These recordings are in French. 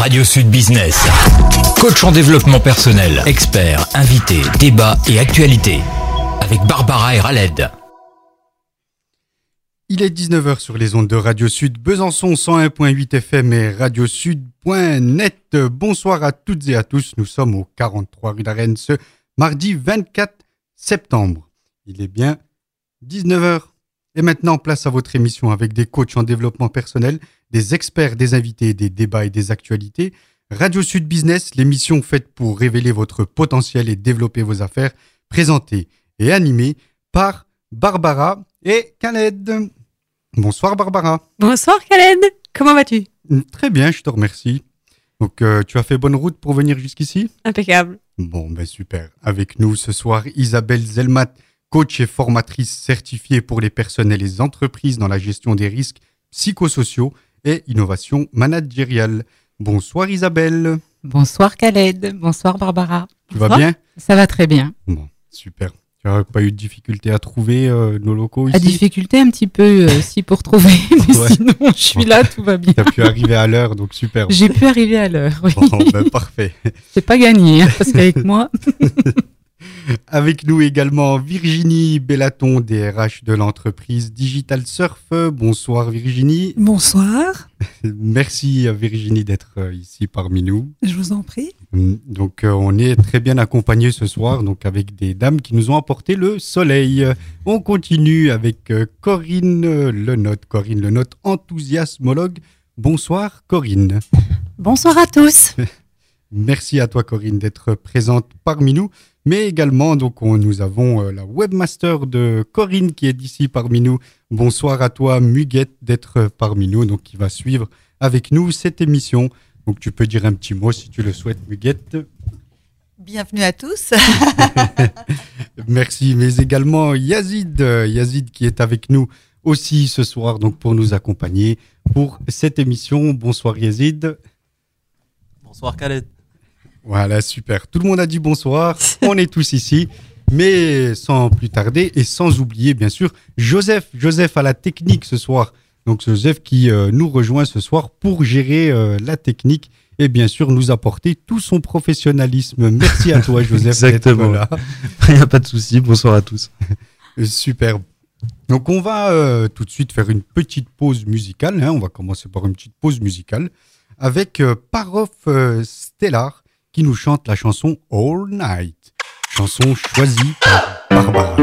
Radio Sud Business. Coach en développement personnel, expert, invité, débat et actualité. Avec Barbara et Raled. Il est 19h sur les ondes de Radio Sud, Besançon 101.8 FM et radiosud.net. Bonsoir à toutes et à tous. Nous sommes au 43 rue d'Arène ce mardi 24 septembre. Il est bien 19h. Et maintenant, place à votre émission avec des coachs en développement personnel, des experts, des invités, des débats et des actualités. Radio Sud Business, l'émission faite pour révéler votre potentiel et développer vos affaires, présentée et animée par Barbara et Khaled. Bonsoir Barbara. Bonsoir Khaled, comment vas-tu? Très bien, je te remercie. Donc euh, tu as fait bonne route pour venir jusqu'ici? Impeccable. Bon, ben super. Avec nous ce soir, Isabelle Zelmat, coach et formatrice certifiée pour les personnes et les entreprises dans la gestion des risques psychosociaux et innovation managériale. Bonsoir Isabelle. Bonsoir Khaled, bonsoir Barbara. Tu vas bien Ça va très bien. Bon, super. Tu n'as pas eu de difficulté à trouver euh, nos locaux ici La difficulté un petit peu euh, si pour trouver, mais Ouais. sinon je suis là, tout va bien. Tu as pu arriver à l'heure, donc super. J'ai pu arriver à l'heure, oui. Bon, ben, parfait. C'est pas gagné, hein, parce qu'avec moi, Avec nous également Virginie Bellaton, DRH de l'entreprise Digital Surf. Bonsoir Virginie. Bonsoir, Merci à Virginie d'être euh, ici parmi nous. je vous en prie. Mm, Donc euh, on est très bien accompagnés ce soir, donc avec des dames qui nous ont apporté le soleil. On continue avec euh, Corinne Lenotte. Corinne Lenotte, enthousiasmologue. Bonsoir Corinne. Bonsoir à tous. Merci à toi Corinne d'être présente parmi nous, mais également donc on- nous avons euh, la webmaster de Corinne qui est ici parmi nous. Bonsoir à toi Muguette d'être parmi nous, donc qui va suivre avec nous cette émission. Donc tu peux dire un petit mot si tu le souhaites Muguette. Bienvenue à tous. Merci, mais également Yazid, euh, Yazid qui est avec nous aussi ce soir donc pour nous accompagner pour cette émission. Bonsoir Yazid. Bonsoir Khaled. Voilà, super. Tout le monde a dit bonsoir. On est tous ici. Mais sans plus tarder et sans oublier, bien sûr, Joseph. Joseph à la technique ce soir. Donc, Joseph qui euh, nous rejoint ce soir pour gérer euh, la technique et bien sûr nous apporter tout son professionnalisme. Merci à toi, Joseph. Exactement. là. Il n'y a pas de souci. Bonsoir à tous. Euh, Superbe. Donc on va euh, tout de suite faire une petite pause musicale. hein. On va commencer par une petite pause musicale avec Parof Stellar qui nous chante la chanson All Night. Chanson choisie par Barbara.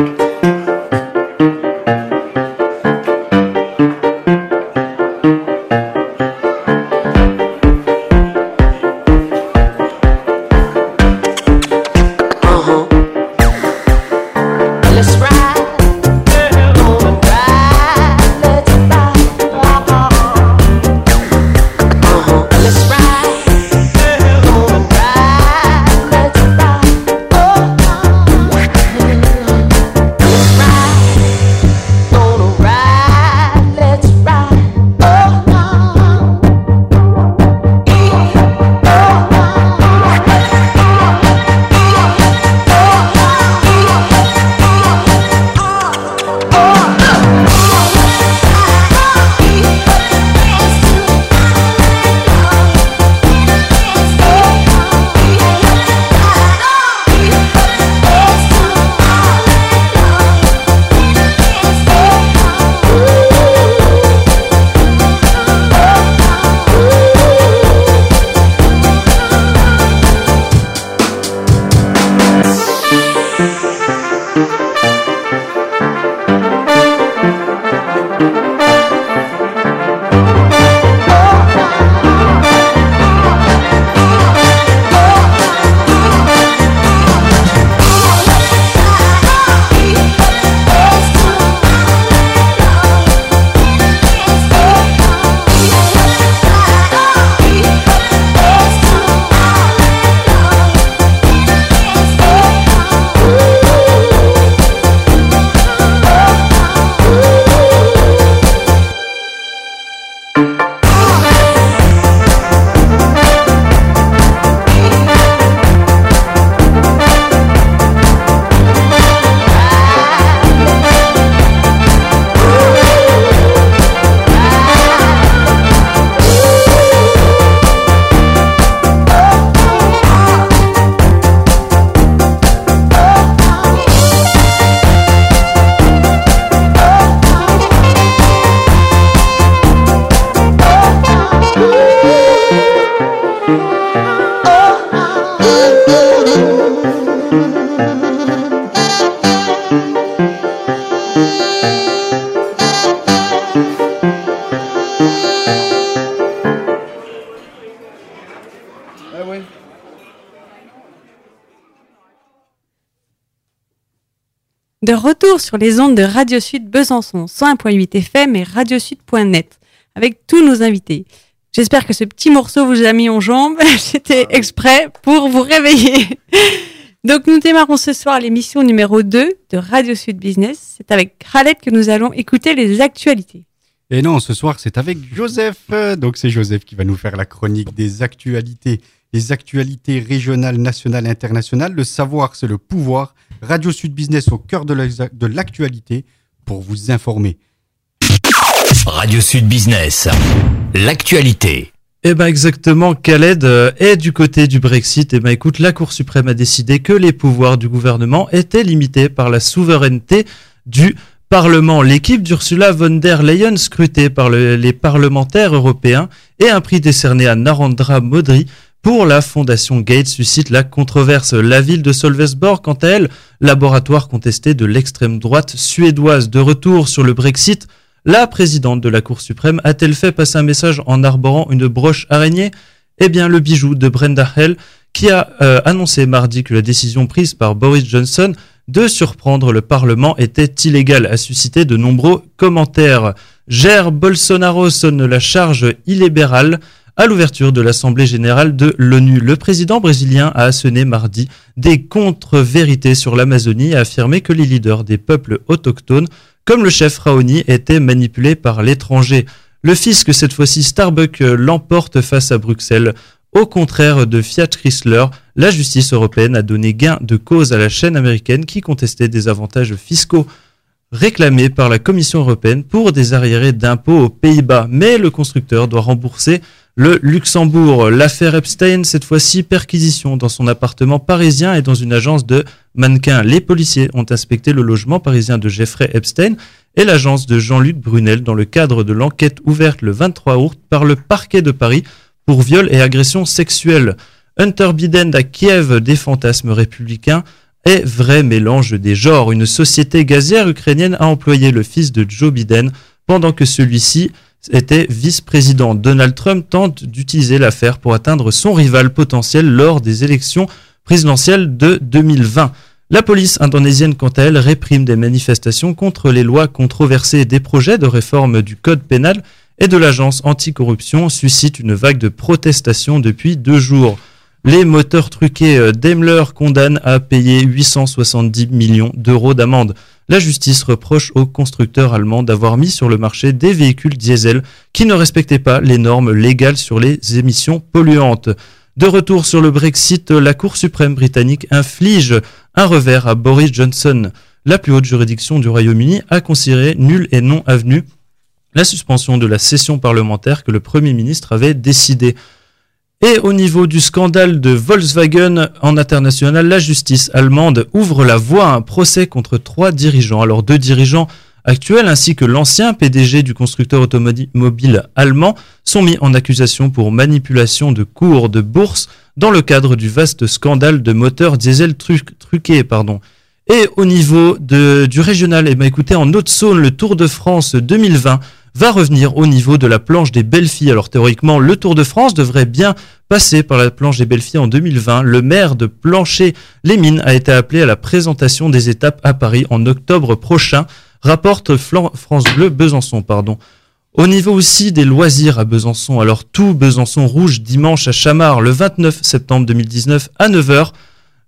Sur les ondes de Radio Sud Besançon 101.8 FM et radiosud.net avec tous nos invités. J'espère que ce petit morceau vous a mis en jambes. C'était exprès pour vous réveiller. Donc nous démarrons ce soir l'émission numéro 2 de Radio Sud Business. C'est avec Khaled que nous allons écouter les actualités. Et non, ce soir, c'est avec Joseph. Donc, c'est Joseph qui va nous faire la chronique des actualités. Les actualités régionales, nationales, internationales. Le savoir, c'est le pouvoir. Radio Sud Business au cœur de l'actualité pour vous informer. Radio Sud Business. L'actualité. Eh ben exactement, Khaled euh, est du côté du Brexit. Eh ben écoute, la Cour suprême a décidé que les pouvoirs du gouvernement étaient limités par la souveraineté du Parlement. L'équipe d'Ursula von der Leyen, scrutée par le- les parlementaires européens, et un prix décerné à Narendra Modri pour la fondation Gates suscite la controverse. La ville de Solvesborg, quant à elle, laboratoire contesté de l'extrême droite suédoise. De retour sur le Brexit, la présidente de la Cour suprême a-t-elle fait passer un message en arborant une broche araignée? Eh bien, le bijou de Brenda Hell, qui a euh, annoncé mardi que la décision prise par Boris Johnson de surprendre le Parlement était illégale, a suscité de nombreux commentaires. Jair Bolsonaro sonne la charge illibérale à l'ouverture de l'Assemblée générale de l'ONU. Le président brésilien a asséné mardi des contre-vérités sur l'Amazonie et a affirmé que les leaders des peuples autochtones comme le chef Raoni était manipulé par l'étranger. Le fisc, cette fois-ci Starbucks, l'emporte face à Bruxelles. Au contraire de Fiat Chrysler, la justice européenne a donné gain de cause à la chaîne américaine qui contestait des avantages fiscaux réclamés par la Commission européenne pour des arriérés d'impôts aux Pays-Bas. Mais le constructeur doit rembourser le Luxembourg. L'affaire Epstein, cette fois-ci perquisition dans son appartement parisien et dans une agence de mannequins. Les policiers ont inspecté le logement parisien de Jeffrey Epstein et l'agence de Jean-Luc Brunel dans le cadre de l'enquête ouverte le 23 août par le parquet de Paris pour viol et agression sexuelle. Hunter Biden à Kiev des fantasmes républicains est vrai mélange des genres. Une société gazière ukrainienne a employé le fils de Joe Biden pendant que celui-ci était vice-président. Donald Trump tente d'utiliser l'affaire pour atteindre son rival potentiel lors des élections présidentielles de 2020. La police indonésienne, quant à elle, réprime des manifestations contre les lois controversées. Des projets de réforme du code pénal et de l'agence anticorruption suscitent une vague de protestations depuis deux jours. Les moteurs truqués euh, Daimler condamnent à payer 870 millions d'euros d'amende. La justice reproche au constructeur allemand d'avoir mis sur le marché des véhicules diesel qui ne respectaient pas les normes légales sur les émissions polluantes. De retour sur le Brexit, la Cour suprême britannique inflige un revers à Boris Johnson. La plus haute juridiction du Royaume-Uni a considéré nul et non avenu la suspension de la session parlementaire que le Premier ministre avait décidé. Et au niveau du scandale de Volkswagen en international, la justice allemande ouvre la voie à un procès contre trois dirigeants. Alors deux dirigeants actuels ainsi que l'ancien PDG du constructeur automobile allemand sont mis en accusation pour manipulation de cours de bourse dans le cadre du vaste scandale de moteurs diesel tru- truqués. Et au niveau du régional, eh ben, écoutez, en Haute-Saône, le Tour de France 2020 va revenir au niveau de la planche des belles filles. Alors théoriquement, le Tour de France devrait bien passer par la planche des belles filles en 2020. Le maire de Plancher-les-Mines a été appelé à la présentation des étapes à Paris en octobre prochain, rapporte France Bleu Besançon. Pardon. Au niveau aussi des loisirs à Besançon, alors tout Besançon rouge dimanche à Chamard le 29 septembre 2019 à 9h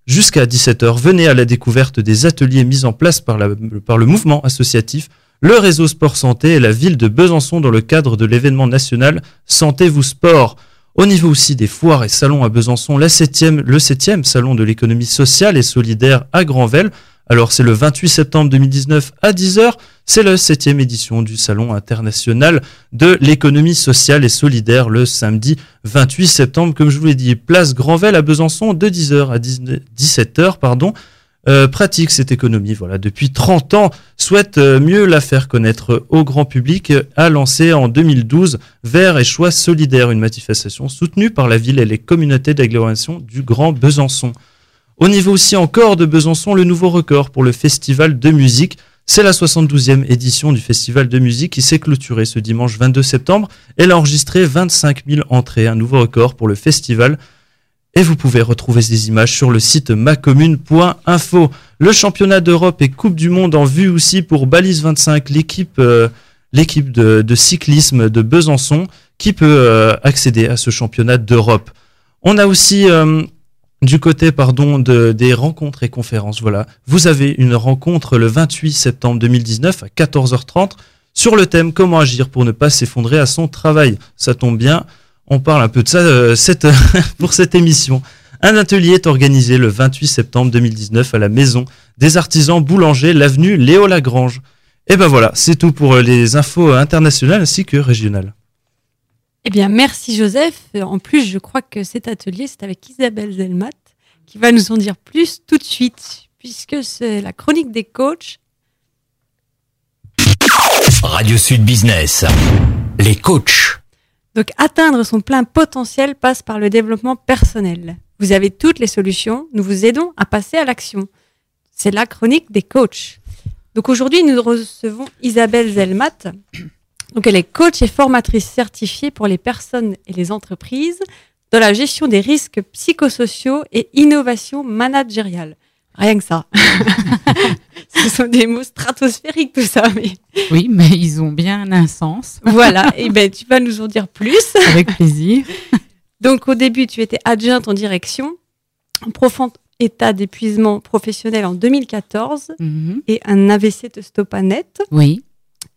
jusqu'à 17h. Venez à la découverte des ateliers mis en place par, la- par le mouvement associatif le réseau Sport Santé et la ville de Besançon dans le cadre de l'événement national Sentez-vous Sport. Au niveau aussi des foires et salons à Besançon, la septième, le 7e salon de l'économie sociale et solidaire à Granvelle. Alors c'est le 28 septembre 2019 à 10h, c'est la septième édition du salon international de l'économie sociale et solidaire le samedi 28 septembre, comme je vous l'ai dit, place Granvelle à Besançon de 10h à 17h, pardon. Euh, pratique cette économie voilà, depuis 30 ans, souhaite euh, mieux la faire connaître au grand public, euh, a lancé en 2012 Vert et Choix Solidaire, une manifestation soutenue par la ville et les communautés d'agglomération du Grand Besançon. Au niveau aussi encore de Besançon, le nouveau record pour le festival de musique. C'est la 72e édition du festival de musique qui s'est clôturée ce dimanche 22 septembre. Elle a enregistré 25 000 entrées, un nouveau record pour le festival. Et vous pouvez retrouver ces images sur le site macommune.info. Le championnat d'Europe et Coupe du Monde en vue aussi pour Balise 25, l'équipe euh, l'équipe de, cyclisme de Besançon qui peut euh, accéder à ce championnat d'Europe. On a aussi euh, du côté pardon de, des rencontres et conférences. Voilà, vous avez une rencontre le 28 septembre 2019 à 14h30 sur le thème comment agir pour ne pas s'effondrer à son travail? Ça tombe bien, on parle un peu de ça euh, cette, pour cette émission. Un atelier est organisé le 28 septembre 2019 à la maison des artisans boulangers, l'avenue Léo Lagrange. Et ben voilà, c'est tout pour euh, les infos internationales ainsi que régionales. Eh bien, merci Joseph. En plus, je crois que cet atelier, c'est avec Isabelle Zelmat, qui va nous en dire plus tout de suite, puisque c'est la chronique des coachs. Radio Sud Business. Les coachs. Donc, atteindre son plein potentiel passe par le développement personnel. Vous avez toutes les solutions. Nous vous aidons à passer à l'action. C'est la chronique des coachs. Donc, aujourd'hui, nous recevons Isabelle Zelmat. Donc, elle est coach et formatrice certifiée pour les personnes et les entreprises dans la gestion des risques psychosociaux et innovation managériale. Rien que ça. Ce sont des mots stratosphériques, tout ça. Mais Oui, mais ils ont bien un sens. voilà. Et ben, tu vas nous en dire plus. Avec plaisir. Donc, au début, tu étais adjointe en direction, en profond état d'épuisement professionnel en 2014 Mhm. et un AVC te stoppa net. Oui,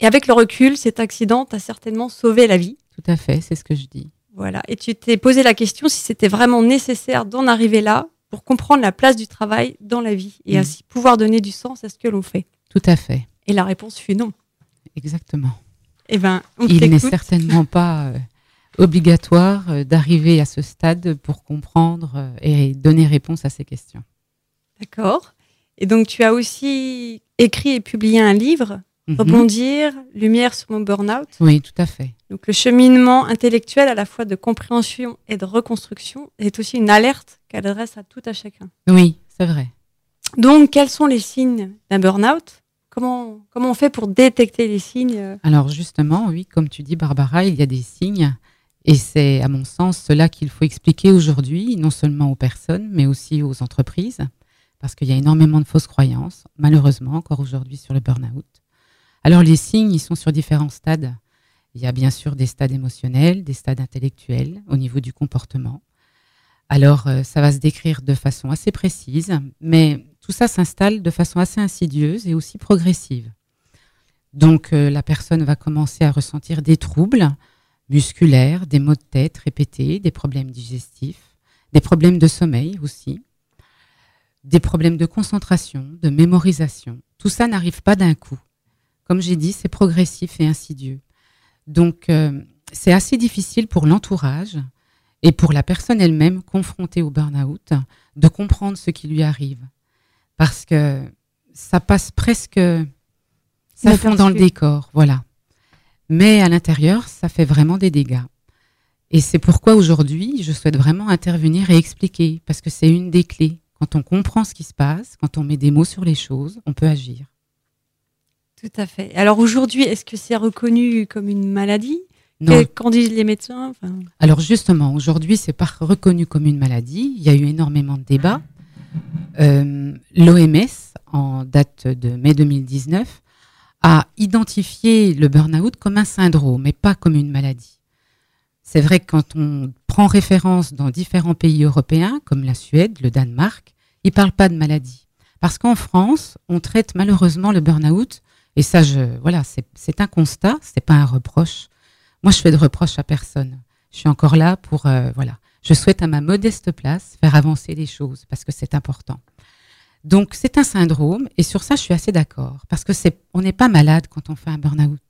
Et avec le recul, cet accident t'a certainement sauvé la vie. tout à fait, c'est ce que je dis. Voilà. Et tu t'es posé la question si c'était vraiment nécessaire d'en arriver là pour comprendre la place du travail dans la vie et Mm. ainsi pouvoir donner du sens à ce que l'on fait. Tout à fait, Et la réponse fut non. exactement. Eh ben, on Il n'est certainement pas euh, obligatoire euh, d'arriver à ce stade pour comprendre euh, et donner réponse à ces questions. D'accord. Et donc, tu as aussi écrit et publié un livre, Mhm. Rebondir, Lumière sur mon burn-out. Oui, tout à fait. Donc, le cheminement intellectuel à la fois de compréhension et de reconstruction est aussi une alerte qu'elle adresse à tout à chacun. Oui, c'est vrai. Donc, quels sont les signes d'un burn-out? Comment, comment on fait pour détecter les signes euh, Alors justement, oui, comme tu dis, Barbara, il y a des signes. Et c'est, à mon sens, cela qu'il faut expliquer aujourd'hui, non seulement aux personnes, mais aussi aux entreprises, parce qu'il y a énormément de fausses croyances, malheureusement, encore aujourd'hui sur le burn-out. Alors les signes, ils sont sur différents stades. Il y a bien sûr des stades émotionnels, des stades intellectuels au niveau du comportement. Alors euh, ça va se décrire de façon assez précise, mais tout ça s'installe de façon assez insidieuse et aussi progressive. Donc euh, la personne va commencer à ressentir des troubles musculaires, des maux de tête répétés, des problèmes digestifs, des problèmes de sommeil aussi, des problèmes de concentration, de mémorisation. Tout ça n'arrive pas d'un coup. Comme j'ai dit, c'est progressif et insidieux. Donc euh, c'est assez difficile pour l'entourage et pour la personne elle-même confrontée au burn-out de comprendre ce qui lui arrive. Parce que ça passe presque ça fond dans le décor, voilà. Mais à l'intérieur, ça fait vraiment des dégâts. Et c'est pourquoi aujourd'hui, je souhaite vraiment intervenir et expliquer, parce que c'est une des clés. Quand on comprend ce qui se passe, quand on met des mots sur les choses, on peut agir. Tout à fait. Alors aujourd'hui, est-ce que c'est reconnu comme une maladie? Qu'en disent les médecins Enfin, Alors justement, aujourd'hui, c'est pas reconnu comme une maladie. Il y a eu énormément de débats. Euh, L'OMS, en date de mai 2019, a identifié le burn-out comme un syndrome et pas comme une maladie. C'est vrai que quand on prend référence dans différents pays européens, comme la Suède, le Danemark, ils ne parlent pas de maladie. Parce qu'en France, on traite malheureusement le burn-out, et ça, je, voilà, c'est c'est un constat, c'est pas un reproche. Moi, je fais de reproches à personne. Je suis encore là pour, euh, voilà. Je souhaite à ma modeste place faire avancer les choses parce que c'est important. Donc, c'est un syndrome et sur ça, je suis assez d'accord parce que on n'est pas malade quand on fait un burn-out.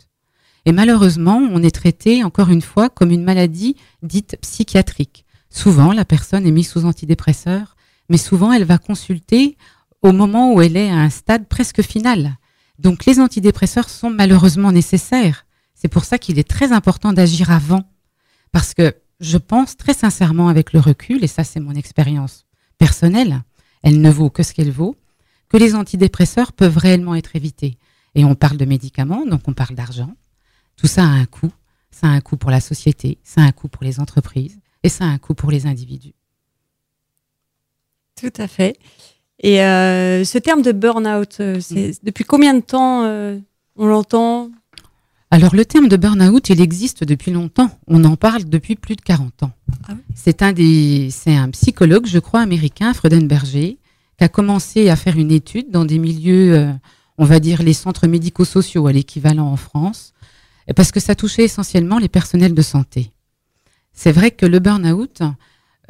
Et malheureusement, on est traité encore une fois comme une maladie dite psychiatrique. Souvent, la personne est mise sous antidépresseur, mais souvent, elle va consulter au moment où elle est à un stade presque final. Donc les antidépresseurs sont malheureusement nécessaires. C'est pour ça qu'il est très important d'agir avant. Parce que je pense très sincèrement avec le recul, et ça c'est mon expérience personnelle, elle ne vaut que ce qu'elle vaut, que les antidépresseurs peuvent réellement être évités. Et on parle de médicaments, donc on parle d'argent. Tout ça a un coût. Ça a un coût pour la société, ça a un coût pour les entreprises, et ça a un coût pour les individus. Tout à fait. Et euh, ce terme de burn-out, euh, c'est depuis combien de temps euh, on l'entend? Alors le terme de burn-out, il existe depuis longtemps. On en parle depuis plus de 40 ans. Ah oui c'est un des, c'est un psychologue, je crois, américain, Freudenberger, qui a commencé à faire une étude dans des milieux, euh, on va dire les centres médico-sociaux à l'équivalent en France, parce que ça touchait essentiellement les personnels de santé. C'est vrai que le burn-out,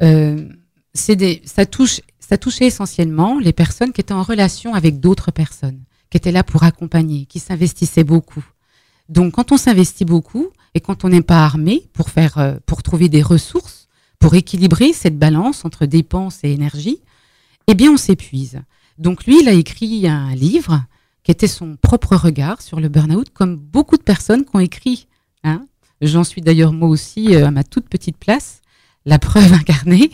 euh, c'est des, ça touche, ça touchait essentiellement les personnes qui étaient en relation avec d'autres personnes, qui étaient là pour accompagner, qui s'investissaient beaucoup. Donc, quand on s'investit beaucoup et quand on n'est pas armé euh, pour trouver des ressources, pour équilibrer cette balance entre dépenses et énergie, eh bien, on s'épuise. Donc, lui, il a écrit un livre qui était son propre regard sur le burn-out, comme beaucoup de personnes qui ont écrit. Hein. J'en suis d'ailleurs moi aussi euh, à ma toute petite place, la preuve incarnée,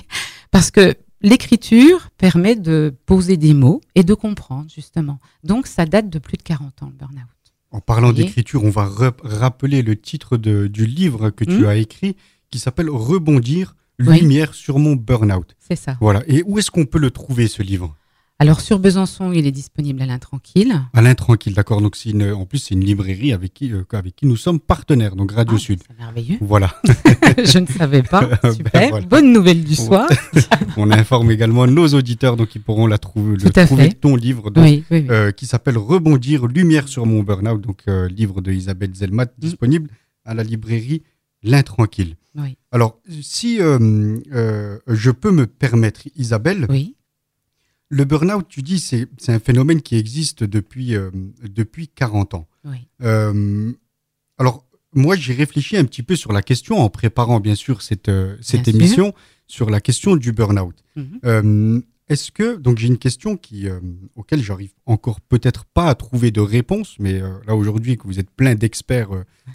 parce que l'écriture permet de poser des mots et de comprendre, justement. Donc, ça date de plus de 40 ans, le burn-out. En parlant d'écriture, on va rappeler le titre de- du livre que tu Mhm. as écrit qui s'appelle Rebondir, Oui. lumière sur mon burn-out. C'est ça. Voilà. Et où est-ce qu'on peut le trouver, ce livre? Alors, sur Besançon, il est disponible à l'intranquille. Alain Tranquille, d'accord. Donc, une, en plus, c'est une librairie avec qui, euh, avec qui nous sommes partenaires, donc Radio Ah, Sud. C'est merveilleux. Voilà. Je ne savais pas. Ben Super. voilà. Bonne nouvelle du soir. On informe également nos auditeurs, donc ils pourront la trouver, le à trouver, ton livre, donc, Oui, oui, oui. euh, qui s'appelle Rebondir, lumière sur mon burn-out, donc euh, livre de Isabelle Zelmat, Mm. disponible à la librairie L'Intranquille. Oui. Alors, si je peux me permettre, Isabelle, oui. Le burn-out, tu dis, c'est un phénomène qui existe depuis, euh, depuis 40 ans. Oui. Euh, alors, moi, j'ai réfléchi un petit peu sur la question en préparant, bien sûr, cette, euh, cette Bien sûr. émission sur la question du burn-out. Mhm. Est-ce que, donc j'ai une question qui, euh, auquel j'arrive encore peut-être pas à trouver de réponse, mais euh, là aujourd'hui que vous êtes plein d'experts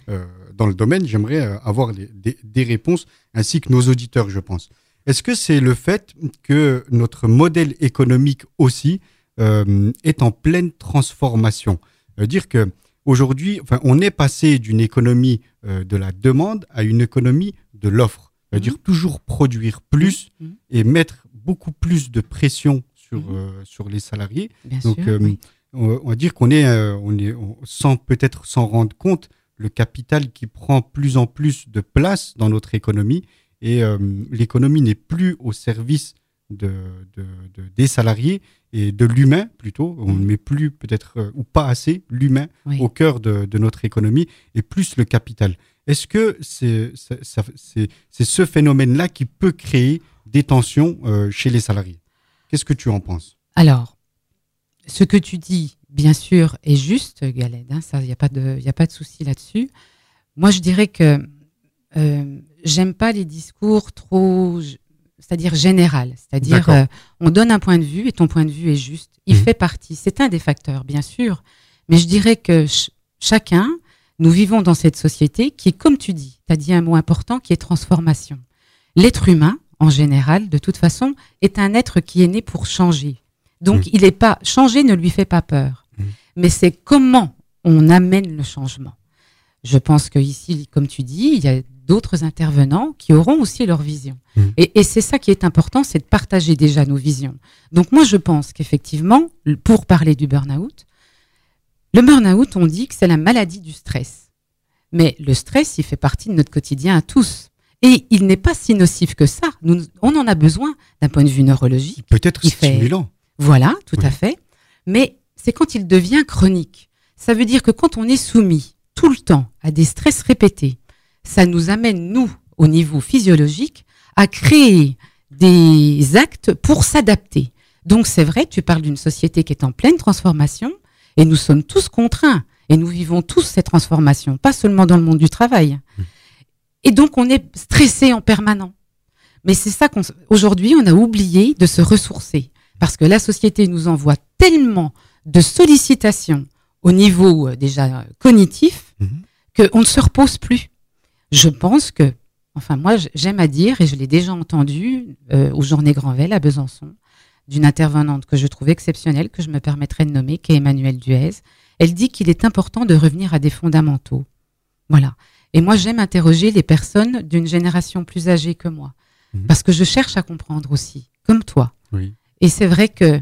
euh, dans le domaine, j'aimerais avoir des- des réponses ainsi que nos auditeurs, je pense. Est-ce que c'est le fait que notre modèle économique aussi euh, est en pleine transformation? Dire que aujourd'hui, enfin, on est passé d'une économie euh, de la demande à une économie de l'offre. Ça veut dire toujours produire plus Mhm. et mettre beaucoup plus de pression sur, Mhm. euh, sur les salariés. Bien Donc, sûr. oui. On, on va dire qu'on est, on est on- sans peut-être s'en rendre compte, le capital qui prend plus en plus de place dans notre économie et euh, l'économie n'est plus au service de, de- de- des salariés et de l'humain plutôt. On ne Mhm. met plus peut-être euh, ou pas assez l'humain Oui. au cœur de, notre économie et plus le capital. Est-ce que c'est ce phénomène-là qui peut créer des tensions euh, chez les salariés? Qu'est-ce que tu en penses? Alors, ce que tu dis, bien sûr, est juste, hein, ça, il n'y a pas de, y a pas de souci là-dessus. Moi, je dirais que j'aime pas les discours trop, c'est-à-dire général. C'est-à-dire, euh, on donne un point de vue et ton point de vue est juste. Il Mhm. fait partie. C'est un des facteurs, bien sûr. Mais je dirais que ch- chacun, nous vivons dans cette société qui est, comme tu dis, tu as dit un mot important qui est transformation. L'être humain, en général, de toute façon, est un être qui est né pour changer. Donc, Mm. il est pas changer ne lui fait pas peur, Mm. mais c'est comment on amène le changement. Je pense que ici, comme tu dis, il y a d'autres intervenants qui auront aussi leur vision. Mm. Et, et c'est ça qui est important, c'est de partager déjà nos visions. Donc moi, je pense qu'effectivement, pour parler du burn-out, le burn-out, on dit que c'est la maladie du stress. Mais le stress, il fait partie de notre quotidien à tous. Et il n'est pas si nocif que ça. Nous, on en a besoin d'un point de vue neurologique. Peut-être Il fait- stimulant. Voilà, tout Oui. à fait. Mais c'est quand il devient chronique. Ça veut dire que quand on est soumis tout le temps à des stress répétés, ça nous amène, nous, au niveau physiologique, à créer des actes pour s'adapter. Donc c'est vrai, tu parles d'une société qui est en pleine transformation et nous sommes tous contraints et nous vivons tous ces transformations, pas seulement dans le monde du travail. Et donc on est stressé en permanent. Mais c'est ça qu'on, s- aujourd'hui, on a oublié de se ressourcer Parce que la société nous envoie tellement de sollicitations au niveau euh, déjà cognitif Mhm. qu'on ne se repose plus. Je pense que, enfin moi j'aime à dire, et je l'ai déjà entendu euh, aux Journées Granvelle à Besançon, d'une intervenante que je trouve exceptionnelle, que je me permettrai de nommer, qui est Emmanuelle Duez. Elle dit qu'il est important de revenir à des fondamentaux. Voilà. Et moi, j'aime interroger les personnes d'une génération plus âgée que moi. Mhm. Parce que je cherche à comprendre aussi, comme toi. Oui. Et c'est vrai que,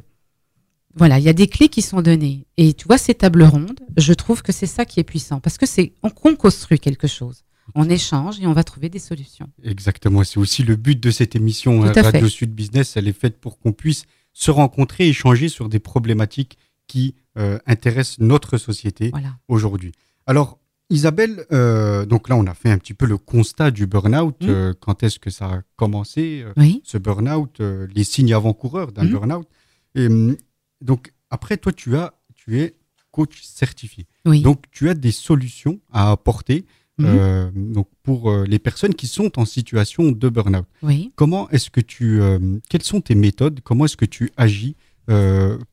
voilà, il y a des clés qui sont données. Et tu vois, ces tables rondes, je trouve que c'est ça qui est puissant. Parce que c'est, on, on construit quelque chose. On échange et on va trouver des solutions. Exactement, c'est aussi le but de cette émission hein, fait. Radio Sud Business. Elle est faite pour qu'on puisse se rencontrer, échanger sur des problématiques qui euh, intéressent notre société Voilà. aujourd'hui. Alors, Isabelle, euh, donc là, on a fait un petit peu le constat du burn-out. Mhm. euh, quand est-ce que ça a commencé, Oui. ce burn-out, les signes avant-coureurs d'un Mhm. burn-out? Et hum, donc, après, toi, tu, as, tu es coach certifié. Oui. Donc, tu as des solutions à apporter Mhm. euh, donc pour euh, les personnes qui sont en situation de burn-out. oui. Comment est-ce que tu, euh, quelles sont tes méthodes? Comment est-ce que tu agis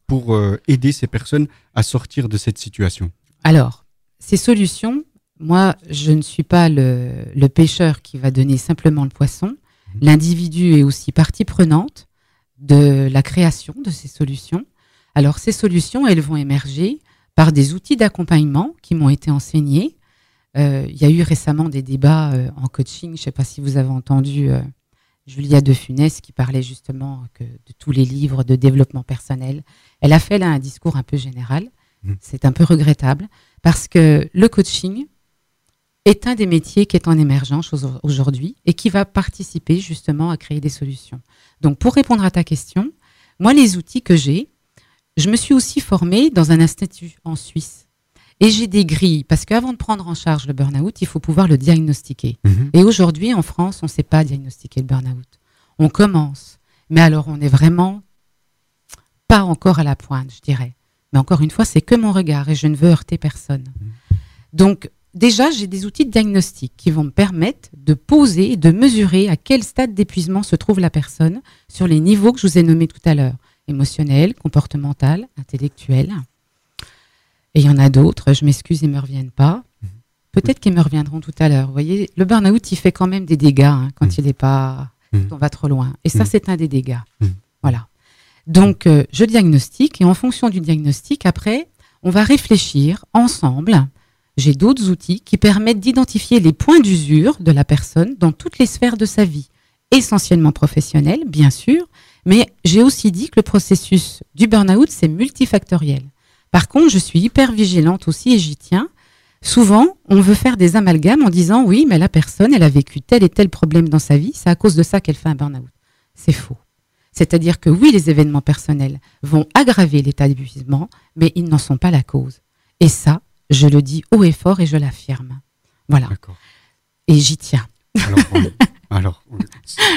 pour aider ces personnes à sortir de cette situation? Alors, ces solutions, moi, je ne suis pas le, le pêcheur qui va donner simplement le poisson. Mhm. L'individu est aussi partie prenante de la création de ces solutions. Alors, ces solutions, elles vont émerger par des outils d'accompagnement qui m'ont été enseignés. Euh, il y a eu récemment des débats euh, en coaching. Je ne sais pas si vous avez entendu euh, Julia de Funès qui parlait justement que de tous les livres de développement personnel. Elle a fait là un discours un peu général. Mhm. C'est un peu regrettable parce que le coaching est un des métiers qui est en émergence au- aujourd'hui et qui va participer justement à créer des solutions. Donc pour répondre à ta question, moi les outils que j'ai, je me suis aussi formée dans un institut en Suisse. Et j'ai des grilles, parce qu'avant de prendre en charge le burn-out, il faut pouvoir le diagnostiquer. Et aujourd'hui, en France, on ne sait pas diagnostiquer le burn-out. On commence, mais alors on est vraiment pas encore à la pointe, je dirais. Mais encore une fois, c'est que mon regard et je ne veux heurter personne. Donc, déjà, j'ai des outils de diagnostic qui vont me permettre de poser et de mesurer à quel stade d'épuisement se trouve la personne sur les niveaux que je vous ai nommés tout à l'heure émotionnel, comportemental, intellectuel. Et il y en a d'autres, je m'excuse, ils ne me reviennent pas. Peut-être qu'ils me reviendront tout à l'heure. Vous voyez, le burn-out, il fait quand même des dégâts hein, quand Mhm. il n'est pas. Mhm. on va trop loin. Et ça, Mhm. c'est un des dégâts. Mhm. Voilà. Donc, euh, je diagnostique et en fonction du diagnostic, après, on va réfléchir ensemble. J'ai d'autres outils qui permettent d'identifier les points d'usure de la personne dans toutes les sphères de sa vie, essentiellement professionnelle, bien sûr, mais j'ai aussi dit que le processus du burn-out, c'est multifactoriel. Par contre, je suis hyper vigilante aussi et j'y tiens. Souvent, on veut faire des amalgames en disant oui, mais la personne, elle a vécu tel et tel problème dans sa vie, c'est à cause de ça qu'elle fait un burn-out. C'est faux. C'est-à-dire que oui, les événements personnels vont aggraver l'état d'épuisement, mais ils n'en sont pas la cause. Et ça, je le dis haut et fort et je l'affirme. Voilà. D'accord. Et j'y tiens. Alors, alors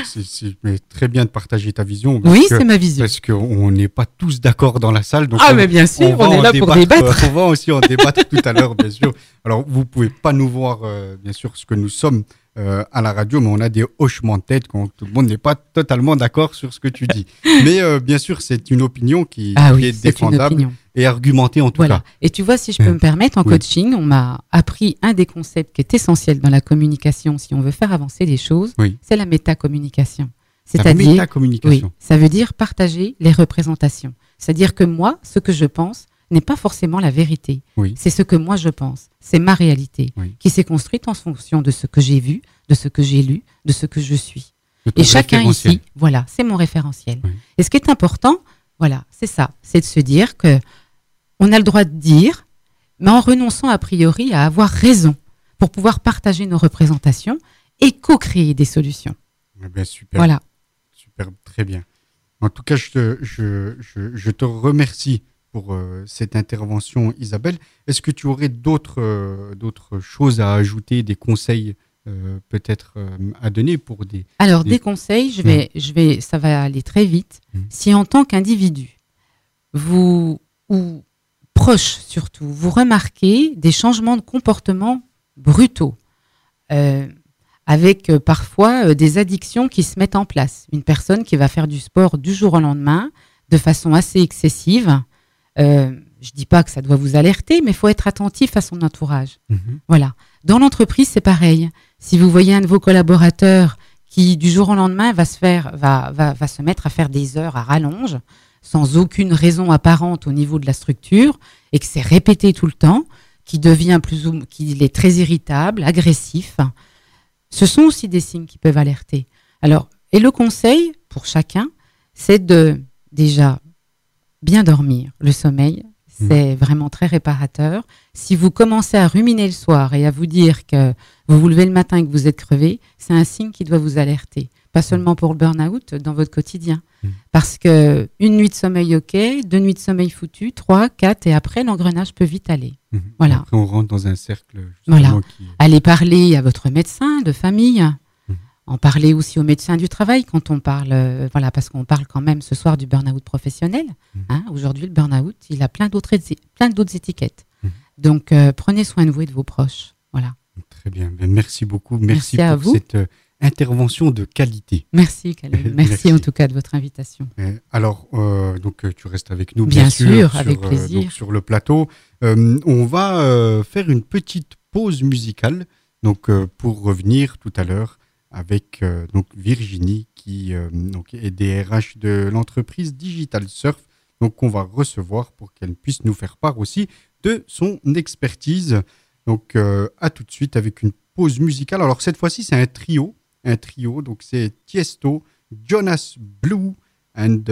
c'est- très bien de partager ta vision. Oui, c'est ma vision. Parce qu'on n'est pas tous d'accord dans la salle. Donc Ah, on- mais bien sûr, on, est là pour débattre. euh, On va aussi en débattre tout à l'heure, bien sûr. Alors, vous pouvez pas nous voir, euh, bien sûr, ce que nous sommes euh, à la radio, mais on a des hochements de tête quand tout le monde n'est pas totalement d'accord sur ce que tu dis. mais euh, bien sûr, c'est une opinion qui, Ah qui oui, est défendable et argumentée en tout Voilà. cas. Et tu vois, si je peux Euh, me permettre, en oui. coaching, on m'a appris un des concepts qui est essentiel dans la communication si on veut faire avancer les choses, Oui. c'est la métacommunication. C'est-à-dire, oui, ça veut dire partager les représentations. C'est-à-dire que moi, ce que je pense n'est pas forcément la vérité. Oui. C'est ce que moi je pense. C'est ma réalité Oui. qui s'est construite en fonction de ce que j'ai vu, de ce que j'ai lu, de ce que je suis. Et chacun ici, voilà, c'est mon référentiel. Oui. Et ce qui est important, voilà, c'est ça, c'est de se dire que on a le droit de dire, mais en renonçant a priori à avoir raison pour pouvoir partager nos représentations et co-créer des solutions. Eh ben, super. Voilà. Super, très bien. En tout cas, je te, je, je, je te remercie pour euh, cette intervention, Isabelle. Est-ce que tu aurais d'autres euh, d'autres choses à ajouter, des conseils euh, peut-être à donner pour des... Alors, Des- des conseils, je vais, je vais, ça va aller très vite. Mhm. Si en tant qu'individu, vous, ou proche surtout, vous remarquez des changements de comportement brutaux, avec parfois des addictions qui se mettent en place. Une personne qui va faire du sport du jour au lendemain de façon assez excessive, euh, je dis pas que ça doit vous alerter, mais il faut être attentif à son entourage. Mhm. Voilà. Dans l'entreprise, c'est pareil. Si vous voyez un de vos collaborateurs qui, du jour au lendemain, va se faire, va, va, va se mettre à faire des heures à rallonge, sans aucune raison apparente au niveau de la structure, et que c'est répété tout le temps, qui devient plus ou qu'il est très irritable, agressif, ce sont aussi des signes qui peuvent alerter. Alors, et le conseil pour chacun, c'est de déjà bien dormir. Le sommeil, c'est vraiment très réparateur. Si vous commencez à ruminer le soir et à vous dire que vous vous levez le matin et que vous êtes crevé, c'est un signe qui doit vous alerter. Pas seulement pour le burn-out, dans votre quotidien. Mm. Parce que une nuit de sommeil, ok, deux nuits de sommeil foutu, trois, quatre, et après, l'engrenage peut vite aller. Mhm. Voilà. Après, on rentre dans un cercle Voilà. qui Allez parler à votre médecin de famille. En parler aussi au médecin du travail quand on parle, euh, voilà, parce qu'on parle quand même ce soir du burn-out professionnel. Mhm. hein. Aujourd'hui, le burn-out, il a plein d'autres, éti- plein d'autres étiquettes. Mhm. Donc, euh, prenez soin de vous et de vos proches. Voilà. Très bien. Ben, merci beaucoup. Merci, Merci à pour vous. cette euh, intervention de qualité. Merci, Caleb. Merci, Merci. en tout cas de votre invitation. Alors, donc, tu restes avec nous, bien, Bien sûr, sur, avec plaisir. donc, sur le plateau. On va faire une petite pause musicale, donc pour revenir tout à l'heure avec euh, donc Virginie, qui euh, donc est DRH de l'entreprise Digital Surf, donc qu'on va recevoir pour qu'elle puisse nous faire part aussi de son expertise. Donc, euh, à tout de suite avec une pause musicale. Alors cette fois-ci, c'est un trio, un trio. Donc c'est Tiesto, Jonas Blue and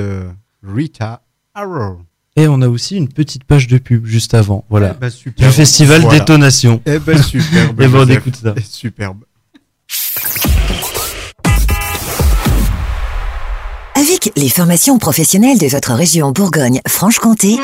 Rita Arrow. Et on a aussi une petite page de pub juste avant. Voilà. Eh ben. Du festival Voilà. Détonation. Eh ben superbe. Et bon, on écoute ça. Superbe. Avec les formations professionnelles de votre région Bourgogne-Franche-Comté,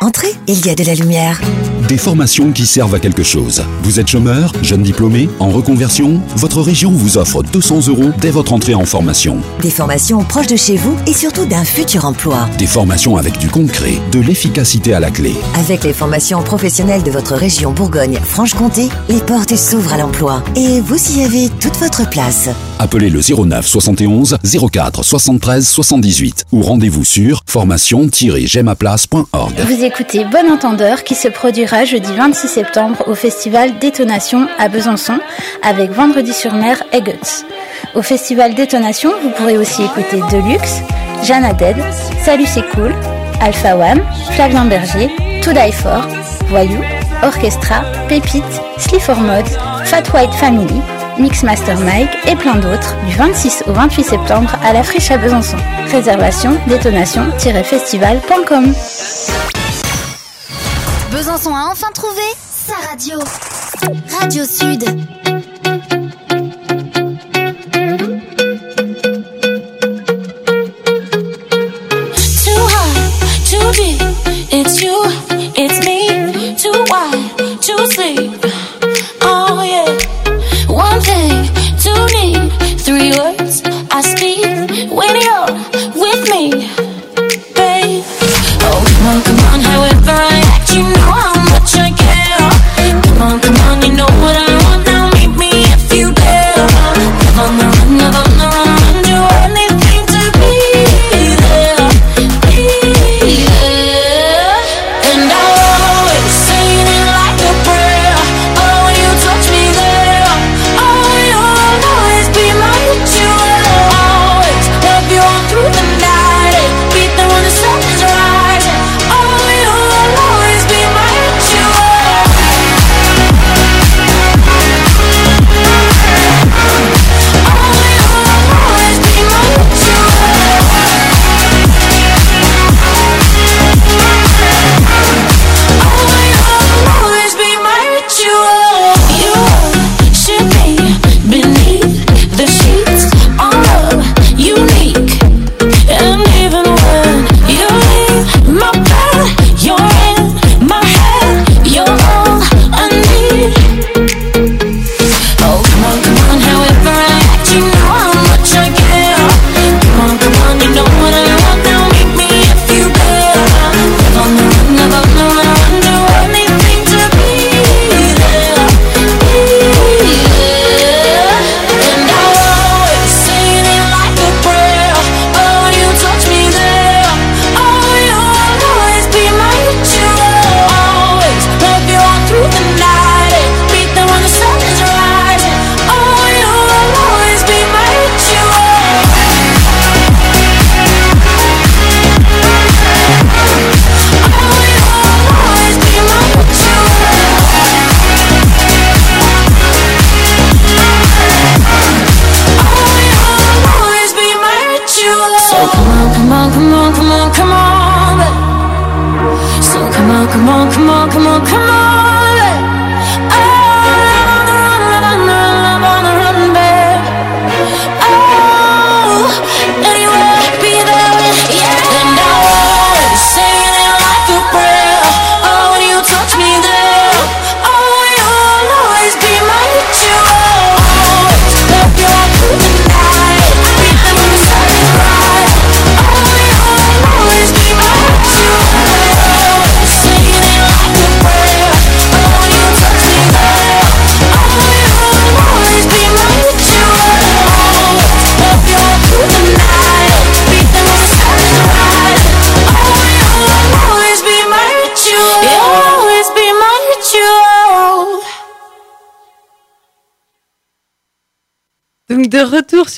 entrez, il y a de la lumière. Des formations qui servent à quelque chose. Vous êtes chômeur, jeune diplômé, en reconversion? Votre région vous offre 200 euros dès votre entrée en formation. Des formations proches de chez vous et surtout d'un futur emploi. Des formations avec du concret, de l'efficacité à la clé. Avec les formations professionnelles de votre région Bourgogne-Franche-Comté, les portes s'ouvrent à l'emploi. Et vous y avez toute votre place. Appelez le 09 71 04 73 78 ou rendez-vous sur formation-gemaplace.org. Vous écoutez Bon Entendeur qui se produira jeudi 26 septembre au festival Détonation à Besançon avec Vendredi sur mer et Guts. Au festival Détonation, vous pourrez aussi écouter Deluxe, Jeanne Dead, Salut c'est cool, Alpha One, Flavien Berger, To Die For, Voyou, Orchestra, Pépite, Slifor Mods, Fat White Family, Mixmaster Mike et plein d'autres du 26 au 28 septembre à la Friche à Besançon. Réservation détonation-festival.com. Besançon a enfin trouvé sa radio. Radio Sud. Too. It's you,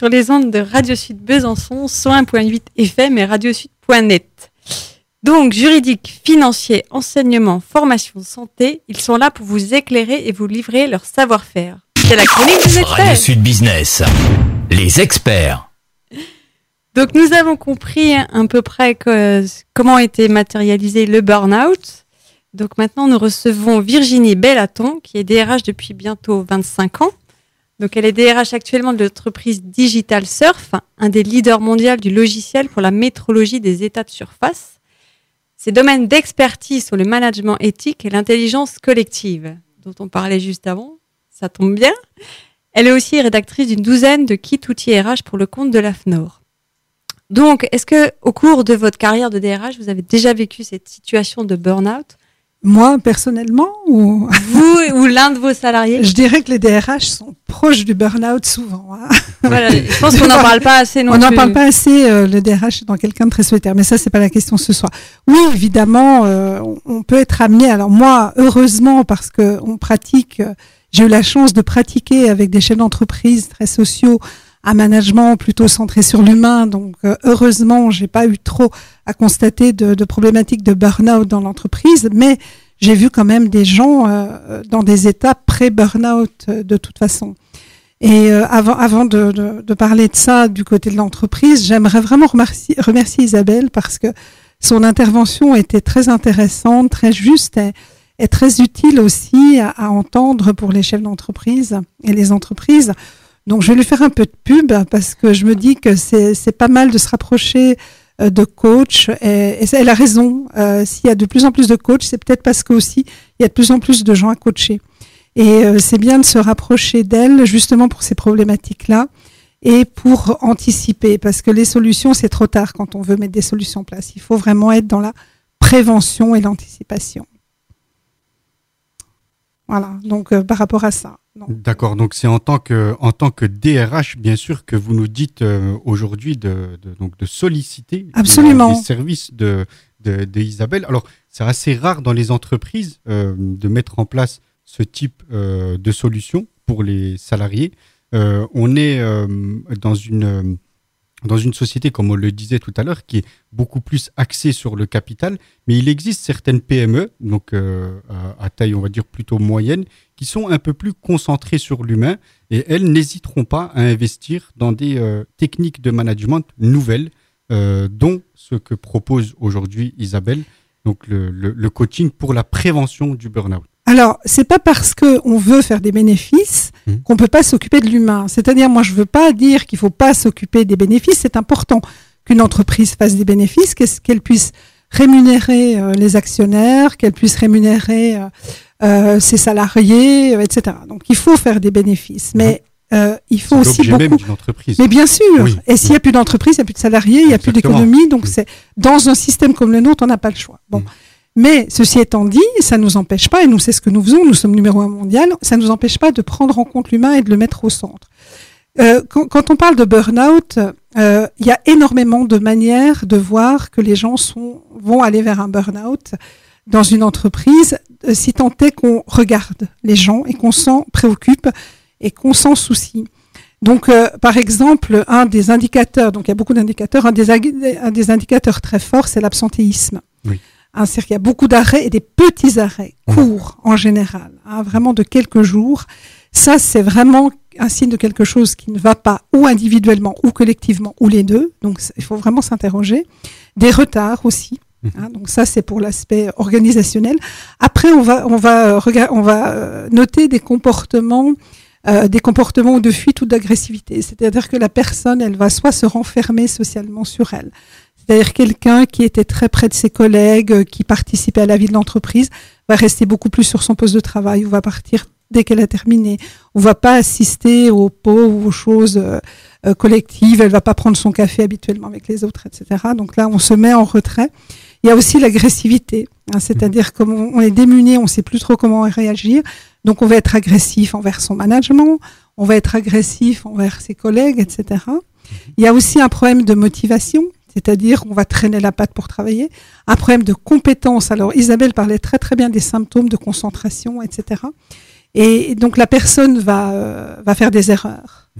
sur les ondes de Radio Sud Besançon, 101.8 FM et radiosud.net. Donc juridique, financier, enseignement, formation, santé, ils sont là pour vous éclairer et vous livrer leur savoir-faire. C'est la chronique des Radio experts. Sud Business. Les experts. Donc nous avons compris un peu près que- comment était matérialisé le burn-out. Donc maintenant nous recevons Virginie Bellaton qui est DRH depuis bientôt 25 ans. Donc elle est DRH actuellement de l'entreprise Digital Surf, un des leaders mondiaux du logiciel pour la métrologie des états de surface. Ses domaines d'expertise sont le management éthique et l'intelligence collective, dont on parlait juste avant. Ça tombe bien. Elle est aussi rédactrice d'une douzaine de kits outils RH pour le compte de l'AFNOR. Donc, est-ce que au cours de votre carrière de DRH, vous avez déjà vécu cette situation de burn-out? Moi, personnellement, ou Vous ou l'un de vos salariés je dirais que les DRH sont proches du burn-out souvent. hein. Voilà, je pense qu'on n'en parle pas assez non On n'en parle pas assez. euh, le DRH est dans quelqu'un de très solitaire, mais ça c'est pas la question ce soir. Oui, évidemment, euh, on, on peut être amené. Alors moi, heureusement, parce que on pratique. euh, J'ai eu la chance de pratiquer avec des chefs d'entreprise très sociaux un management plutôt centré sur l'humain. Donc euh, heureusement, j'ai pas eu trop à constater de, problématiques de burn-out dans l'entreprise, mais j'ai vu quand même des gens euh, dans des états pré-burn-out euh, de toute façon. Et avant, avant de, de, de parler de ça du côté de l'entreprise, j'aimerais vraiment remercier, remercier Isabelle parce que son intervention était très intéressante, très juste et, et très utile aussi à, à entendre pour les chefs d'entreprise et les entreprises. Donc, je vais lui faire un peu de pub parce que je me dis que c'est pas mal de se rapprocher euh, de coach. Et, elle a raison. Euh, S'il y a de plus en plus de coachs, c'est peut-être parce que aussi il y a de plus en plus de gens à coacher. Et euh, c'est bien de se rapprocher d'elle justement pour ces problématiques-là et pour anticiper parce que les solutions, c'est trop tard quand on veut mettre des solutions en place. Il faut vraiment être dans la prévention et l'anticipation. Voilà, donc par rapport à ça. D'accord, donc c'est en tant que en tant que DRH, bien sûr, que vous nous dites euh, aujourd'hui de, de- donc de solliciter Absolument. les services de, de, de Isabelle. Alors, c'est assez rare dans les entreprises euh, de mettre en place ce type euh, de solution pour les salariés. On est dans une dans une société, comme on le disait tout à l'heure, qui est beaucoup plus axée sur le capital, mais il existe certaines PME, donc euh, à, à taille, on va dire, plutôt moyenne, qui sont un peu plus concentrées sur l'humain, et elles n'hésiteront pas à investir dans des euh, techniques de management nouvelles, euh, dont ce que propose aujourd'hui Isabelle, donc le, le- le coaching pour la prévention du burn-out. Alors, c'est pas parce que on veut faire des bénéfices Mhm. qu'on peut pas s'occuper de l'humain. C'est-à-dire, moi, je veux pas dire qu'il faut pas s'occuper des bénéfices. C'est important qu'une entreprise fasse des bénéfices, qu'elle puisse rémunérer euh, les actionnaires, qu'elle puisse rémunérer euh, ses salariés, euh, etc. Donc, il faut faire des bénéfices, mais euh, il faut aussi même beaucoup. d'une entreprise. Mais bien sûr. Oui. Et s'il n'y a plus d'entreprise, il n'y a plus de salariés, il n'y a plus d'économie. Donc, c'est dans un système comme le nôtre, on n'a pas le choix. Bon. Mais ceci étant dit, ça ne nous empêche pas, et nous c'est ce que nous faisons, nous sommes numéro un mondial, ça ne nous empêche pas de prendre en compte l'humain et de le mettre au centre. Euh, quand, quand on parle de burn-out, euh, il y a énormément de manières de voir que les gens sont, vont aller vers un burn-out dans une entreprise, euh, si tant est qu'on regarde les gens et qu'on s'en préoccupe et qu'on s'en soucie. Donc, euh, par exemple, un des indicateurs, donc il y a beaucoup d'indicateurs, un des, ag- un des indicateurs très forts, c'est l'absentéisme. Oui. Hein, C'est-à-dire qu'il y a beaucoup d'arrêts et des petits arrêts, courts en général, hein, vraiment de quelques jours. Ça, c'est vraiment un signe de quelque chose qui ne va pas, ou individuellement, ou collectivement, ou les deux. Donc, il faut vraiment s'interroger. Des retards aussi. Hein, donc ça, c'est pour l'aspect organisationnel. Après, on va, on va, euh, on va euh, noter des comportements, euh, des comportements de fuite ou d'agressivité. C'est-à-dire que la personne, elle va soit se renfermer socialement sur elle. C'est-à-dire quelqu'un qui était très près de ses collègues, qui participait à la vie de l'entreprise, va rester beaucoup plus sur son poste de travail ou va partir dès qu'elle a terminé. On va pas assister aux pots ou aux choses collectives. Elle va pas prendre son café habituellement avec les autres, etc. Donc là, on se met en retrait. Il y a aussi l'agressivité, hein, c'est-à-dire comme on, est démuni, on ne sait plus trop comment réagir, donc on va être agressif envers son management, on va être agressif envers ses collègues, etc. Il y a aussi un problème de motivation, c'est-à-dire on va traîner la patte pour travailler, un problème de compétence. Alors Isabelle parlait très très bien des symptômes de concentration, etc. Et donc la personne va, euh, va faire des erreurs.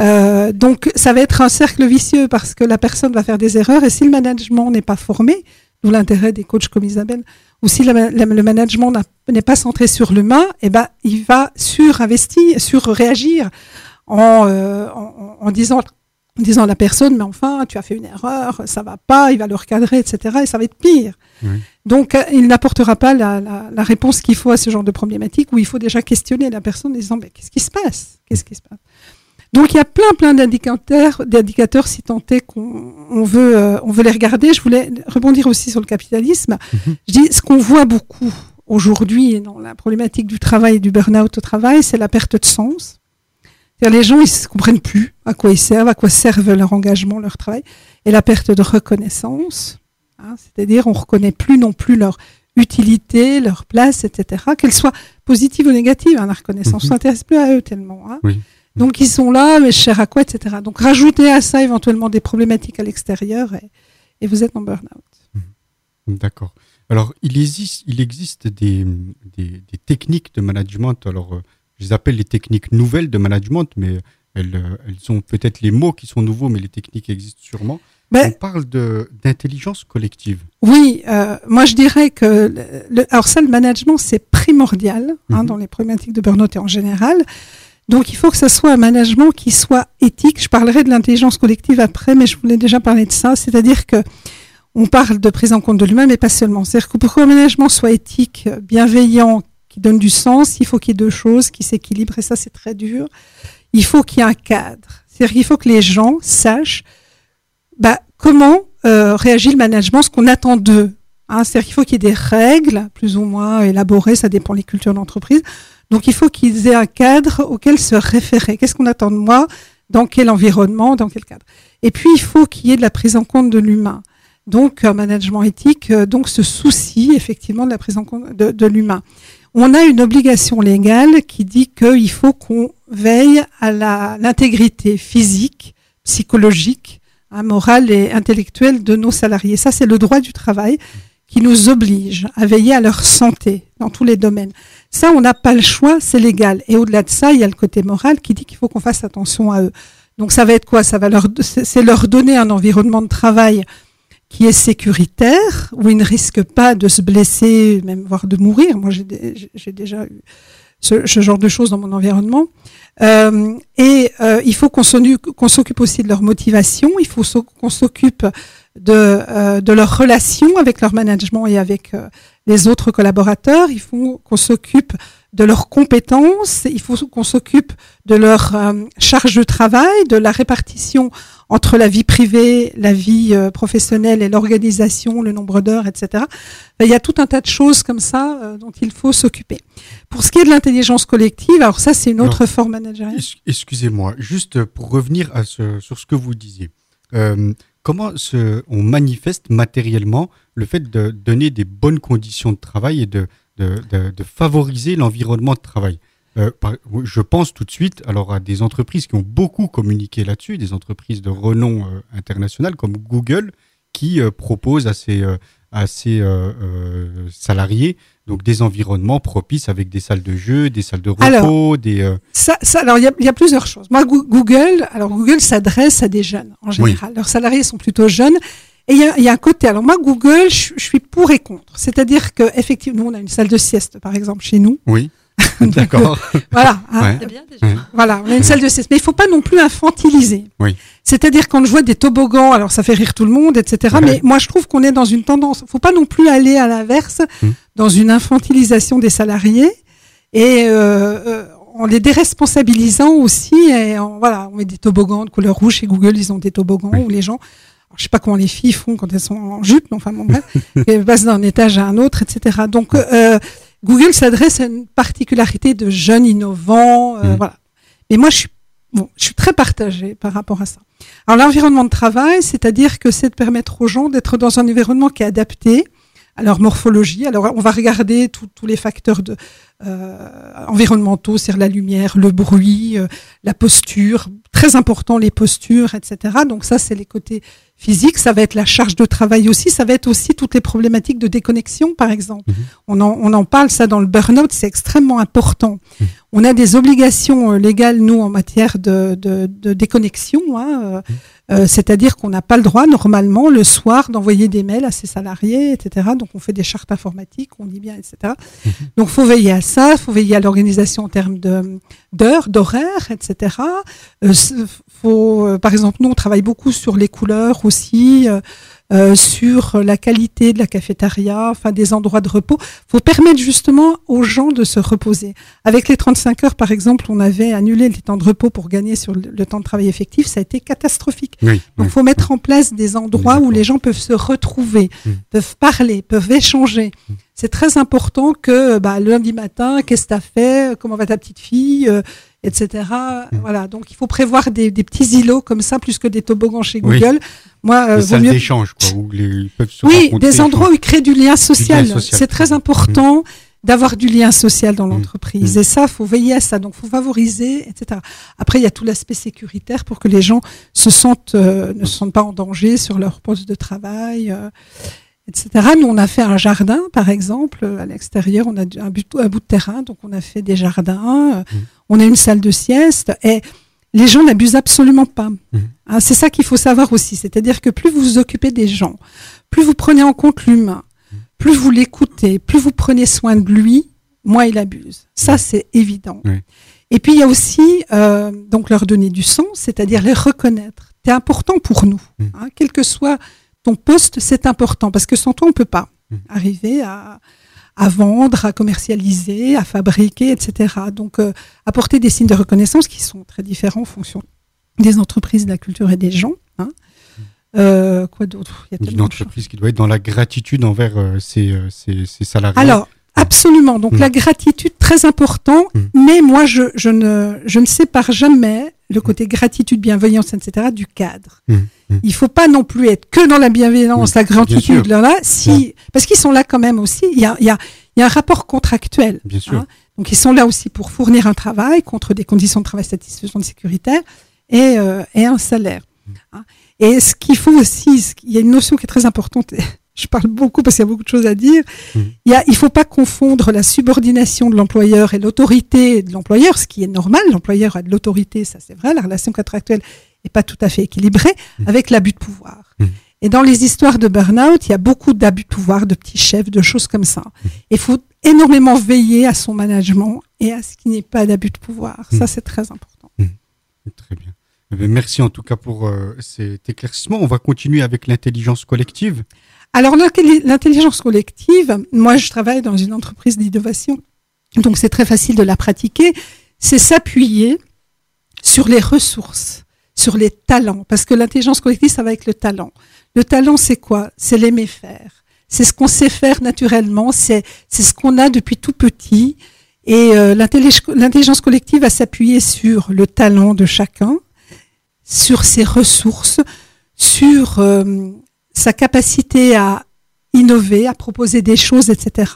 Euh, donc ça va être un cercle vicieux parce que la personne va faire des erreurs et si le management n'est pas formé, D'où l'intérêt des coachs comme Isabelle. Ou si le management n'est pas centré sur l'humain, eh ben, il va surinvestir, surréagir en, euh, en, en, disant en disant à la personne, mais enfin, tu as fait une erreur, ça va pas, il va le recadrer, etc. Et ça va être pire. Donc, euh, il n'apportera pas la, la, la réponse qu'il faut à ce genre de problématique où il faut déjà questionner la personne en disant, mais qu'est-ce qui se passe? Qu'est-ce qui se passe? Donc il y a plein plein d'indicateurs, d'indicateurs si tant est qu'on veut euh, on veut les regarder. Je voulais rebondir aussi sur le capitalisme. Mhm. Je dis ce qu'on voit beaucoup aujourd'hui dans la problématique du travail et du burn-out au travail, c'est la perte de sens. Les gens ils ne comprennent plus à quoi ils servent, à quoi servent leur engagement, leur travail, et la perte de reconnaissance. Hein, C'est-à-dire on reconnaît plus non plus leur utilité, leur place, etc. Qu'elle soit positive ou négative, hein, la reconnaissance, mhm. on s'intéresse plus à eux tellement. Hein. Oui. Donc ils sont là, mais cher à quoi, etc. Donc rajoutez à ça éventuellement des problématiques à l'extérieur et, vous êtes en burn-out. Mmh. D'accord. Alors il existe, il existe des, des, techniques de management. Alors euh, je les appelle les techniques nouvelles de management, mais elles, euh, elles ont peut-être les mots qui sont nouveaux, mais les techniques existent sûrement. Ben, On parle d'intelligence collective. Oui, euh, moi je dirais que le, alors ça, le management, c'est primordial hein, mmh. dans les problématiques de burn-out et en général. Donc il faut que ce soit un management qui soit éthique. Je parlerai de l'intelligence collective après, mais je voulais déjà parler de ça. C'est-à-dire que on parle de prise en compte de l'humain, mais pas seulement. C'est-à-dire que pour qu'un management soit éthique, bienveillant, qui donne du sens, il faut qu'il y ait deux choses qui s'équilibrent, et ça c'est très dur. Il faut qu'il y ait un cadre. C'est-à-dire qu'il faut que les gens sachent bah, comment euh, réagit le management, ce qu'on attend d'eux. Hein. C'est-à-dire qu'il faut qu'il y ait des règles, plus ou moins élaborées, ça dépend des cultures d'entreprise, donc il faut qu'ils aient un cadre auquel se référer. Qu'est-ce qu'on attend de moi? Dans quel environnement? Dans quel cadre? Et puis il faut qu'il y ait de la prise en compte de l'humain. Donc un management éthique, euh, donc ce souci effectivement de la prise en compte de, l'humain. On a une obligation légale qui dit qu'il faut qu'on veille à l'intégrité physique, psychologique, hein, morale et intellectuelle de nos salariés. Ça, c'est le droit du travail qui nous oblige à veiller à leur santé dans tous les domaines. Ça, on n'a pas le choix, c'est légal. Et au-delà de ça, il y a le côté moral qui dit qu'il faut qu'on fasse attention à eux. Donc ça va être quoi? Ça va leur, c'est leur donner un environnement de travail qui est sécuritaire, où ils ne risquent pas de se blesser, même voire de mourir. Moi, j'ai déjà eu ce, genre de choses dans mon environnement. Euh, et euh, il faut qu'on s'occupe aussi de leur motivation, il faut qu'on s'occupe de, euh, de leur relation avec leur management et avec euh, les autres collaborateurs. Il faut qu'on s'occupe de leurs compétences, il faut qu'on s'occupe de leur euh, charge de travail, de la répartition entre la vie privée, la vie professionnelle et l'organisation, le nombre d'heures, etc. Il y a tout un tas de choses comme ça dont il faut s'occuper. Pour ce qui est de l'intelligence collective, alors ça c'est une autre forme managériale. Excusez-moi, juste pour revenir à ce, sur ce que vous disiez comment on manifeste matériellement le fait de donner des bonnes conditions de travail et de, favoriser l'environnement de travail? Euh, je pense tout de suite alors à des entreprises qui ont beaucoup communiqué là-dessus, des entreprises de renom euh, international comme Google qui euh, proposent à ses, à ses salariés donc des environnements propices avec des salles de jeu, des salles de repos, alors, des. Euh, Ça, ça, alors il y, y a, plusieurs choses. Moi, Google, alors Google s'adresse à des jeunes en général. Leurs salariés sont plutôt jeunes. Et il y, y a, un côté. Alors moi, Google, je, suis pour et contre. C'est-à-dire que effectivement, nous, on a une salle de sieste, par exemple, chez nous. Oui. D'accord. voilà. hein. Ouais. C'est bien déjà. Ouais. Voilà, on a une salle de sieste. Mais il faut pas non plus infantiliser. Oui. C'est-à-dire quand je vois des toboggans, alors ça fait rire tout le monde, etc. Ouais. Mais moi je trouve qu'on est dans une tendance. faut pas non plus aller à l'inverse, Mm. dans une infantilisation des salariés et euh, euh, en les déresponsabilisant aussi. Et en- voilà, on met des toboggans de couleur rouge chez Google, ils ont des toboggans Oui. où les gens. Je sais pas comment les filles font quand elles sont en jupe, mais enfin bon bref, elles passent d'un étage à un autre, etc. Donc euh, Google s'adresse à une particularité de jeunes innovants, euh, Mm. voilà. Mais moi, je suis, bon, je suis très partagée par rapport à ça. Alors, l'environnement de travail, c'est-à-dire que c'est de permettre aux gens d'être dans un environnement qui est adapté à leur morphologie. Alors, on va regarder tous tous les facteurs de, euh, environnementaux, c'est-à-dire la lumière, le bruit, euh, la posture, très important les postures, etc. Donc ça, c'est les côtés physiques. Ça va être la charge de travail aussi. Ça va être aussi toutes les problématiques de déconnexion, par exemple. Mhm. On, en, on en parle, ça, dans le burn-out, c'est extrêmement important. Mhm. On a des obligations euh, légales, nous, en matière de, de, de déconnexion. Hein, euh, euh, C'est-à-dire qu'on n'a pas le droit, normalement, le soir, d'envoyer des mails à ses salariés, etc. Donc, on fait des chartes informatiques, on dit bien, etc. Donc, faut veiller à ça, faut veiller à l'organisation en termes de d'heures, d'horaires, etc. Euh, faut, euh, par exemple, nous, on travaille beaucoup sur les couleurs aussi, euh, sur la qualité de la cafétéria, enfin des endroits de repos. faut permettre justement aux gens de se reposer. Avec les 35 heures, par exemple, on avait annulé les temps de repos pour gagner sur le, le temps de travail effectif. Ça a été catastrophique. Oui. Donc, oui. faut mettre en place des endroits où les gens peuvent se retrouver, Mm. peuvent parler, peuvent échanger. Mm. C'est très important que bah, lundi matin, qu'est-ce que tu as fait, comment va ta petite fille, euh, etc. Mm. Voilà. Donc, il faut prévoir des, des petits îlots comme ça, plus que des toboggans chez Oui. Google. Moi, euh, vaut mieux d'échange, quoi, où les, ils peuvent se oui, des endroits où il crée du lien social. social. C'est très important d'avoir du lien social dans Mm. l'entreprise. Mm. Et ça, faut veiller à ça. Donc, faut favoriser, etc. Après, il y a tout l'aspect sécuritaire pour que les gens se sentent, euh, ne se sentent pas en danger sur leur poste de travail, euh, etc. Nous, on a fait un jardin, par exemple, à l'extérieur. On a un, but, un bout de terrain, donc on a fait des jardins. euh, Mm. On a une salle de sieste. Et les gens n'abusent absolument pas. Mm. Hein, c'est ça qu'il faut savoir aussi. C'est-à-dire que plus vous vous occupez des gens, plus vous prenez en compte l'humain, plus vous l'écoutez, plus vous prenez soin de lui, moins il abuse. Ça, c'est évident. Oui. Et puis, il y a aussi euh, donc leur donner du sens, c'est-à-dire les reconnaître. C'est important pour nous. Mm. hein, quel que soit ton poste, c'est important parce que sans toi, on peut pas Mm. arriver à, à vendre, à commercialiser, à fabriquer, etc. Donc, euh, apporter des signes de reconnaissance qui sont très différents en fonction des entreprises, de la culture et des gens. hein. Euh, quoi d'autre? Une entreprise qui doit être dans la gratitude envers euh, ses, euh, ses, ses salariés. Alors, absolument. Donc, Mm. la gratitude, très important. Mm. Mais moi, je, je, ne, je ne sépare jamais le côté gratitude, bienveillance, etc. du cadre. Mm. Mm. Il faut pas non plus être que dans la bienveillance, Oui, la gratitude. Là, là, si, parce qu'ils sont là quand même aussi. Il y a, il y a, il y a un rapport contractuel. Bien sûr. hein. Donc, ils sont là aussi pour fournir un travail contre des conditions de travail satisfaisantes, sécuritaires et, euh, et un salaire. hein. Et ce qu'il faut aussi, il y a une notion qui est très importante. Je parle beaucoup parce qu'il y a beaucoup de choses à dire. Mhm. Il y a, il faut pas confondre la subordination de l'employeur et l'autorité de l'employeur, ce qui est normal. L'employeur a de l'autorité, ça c'est vrai. La relation contractuelle est pas tout à fait équilibrée Mhm. avec l'abus de pouvoir. Mhm. Et dans les histoires de burn-out, il y a beaucoup d'abus de pouvoir, de petits chefs, de choses comme ça. Il faut énormément veiller à son management et à ce qu'il n'y ait pas d'abus de pouvoir. Ça, c'est très important. Très bien. Eh bien, Merci en tout cas pour euh, cet éclaircissement. On va continuer avec l'intelligence collective. Alors, l'intelli- l'intelligence collective, moi, je travaille dans une entreprise d'innovation, donc c'est très facile de la pratiquer. C'est s'appuyer sur les ressources, sur les talents, parce que l'intelligence collective, ça va avec le talent. Le talent, c'est quoi? C'est l'aimer faire. C'est ce qu'on sait faire naturellement, c'est ce qu'on a depuis tout petit. Et euh, l'intellig- l'intelligence collective va s'appuyer sur le talent de chacun, sur ses ressources, sur euh, sa capacité à innover, à proposer des choses, etc.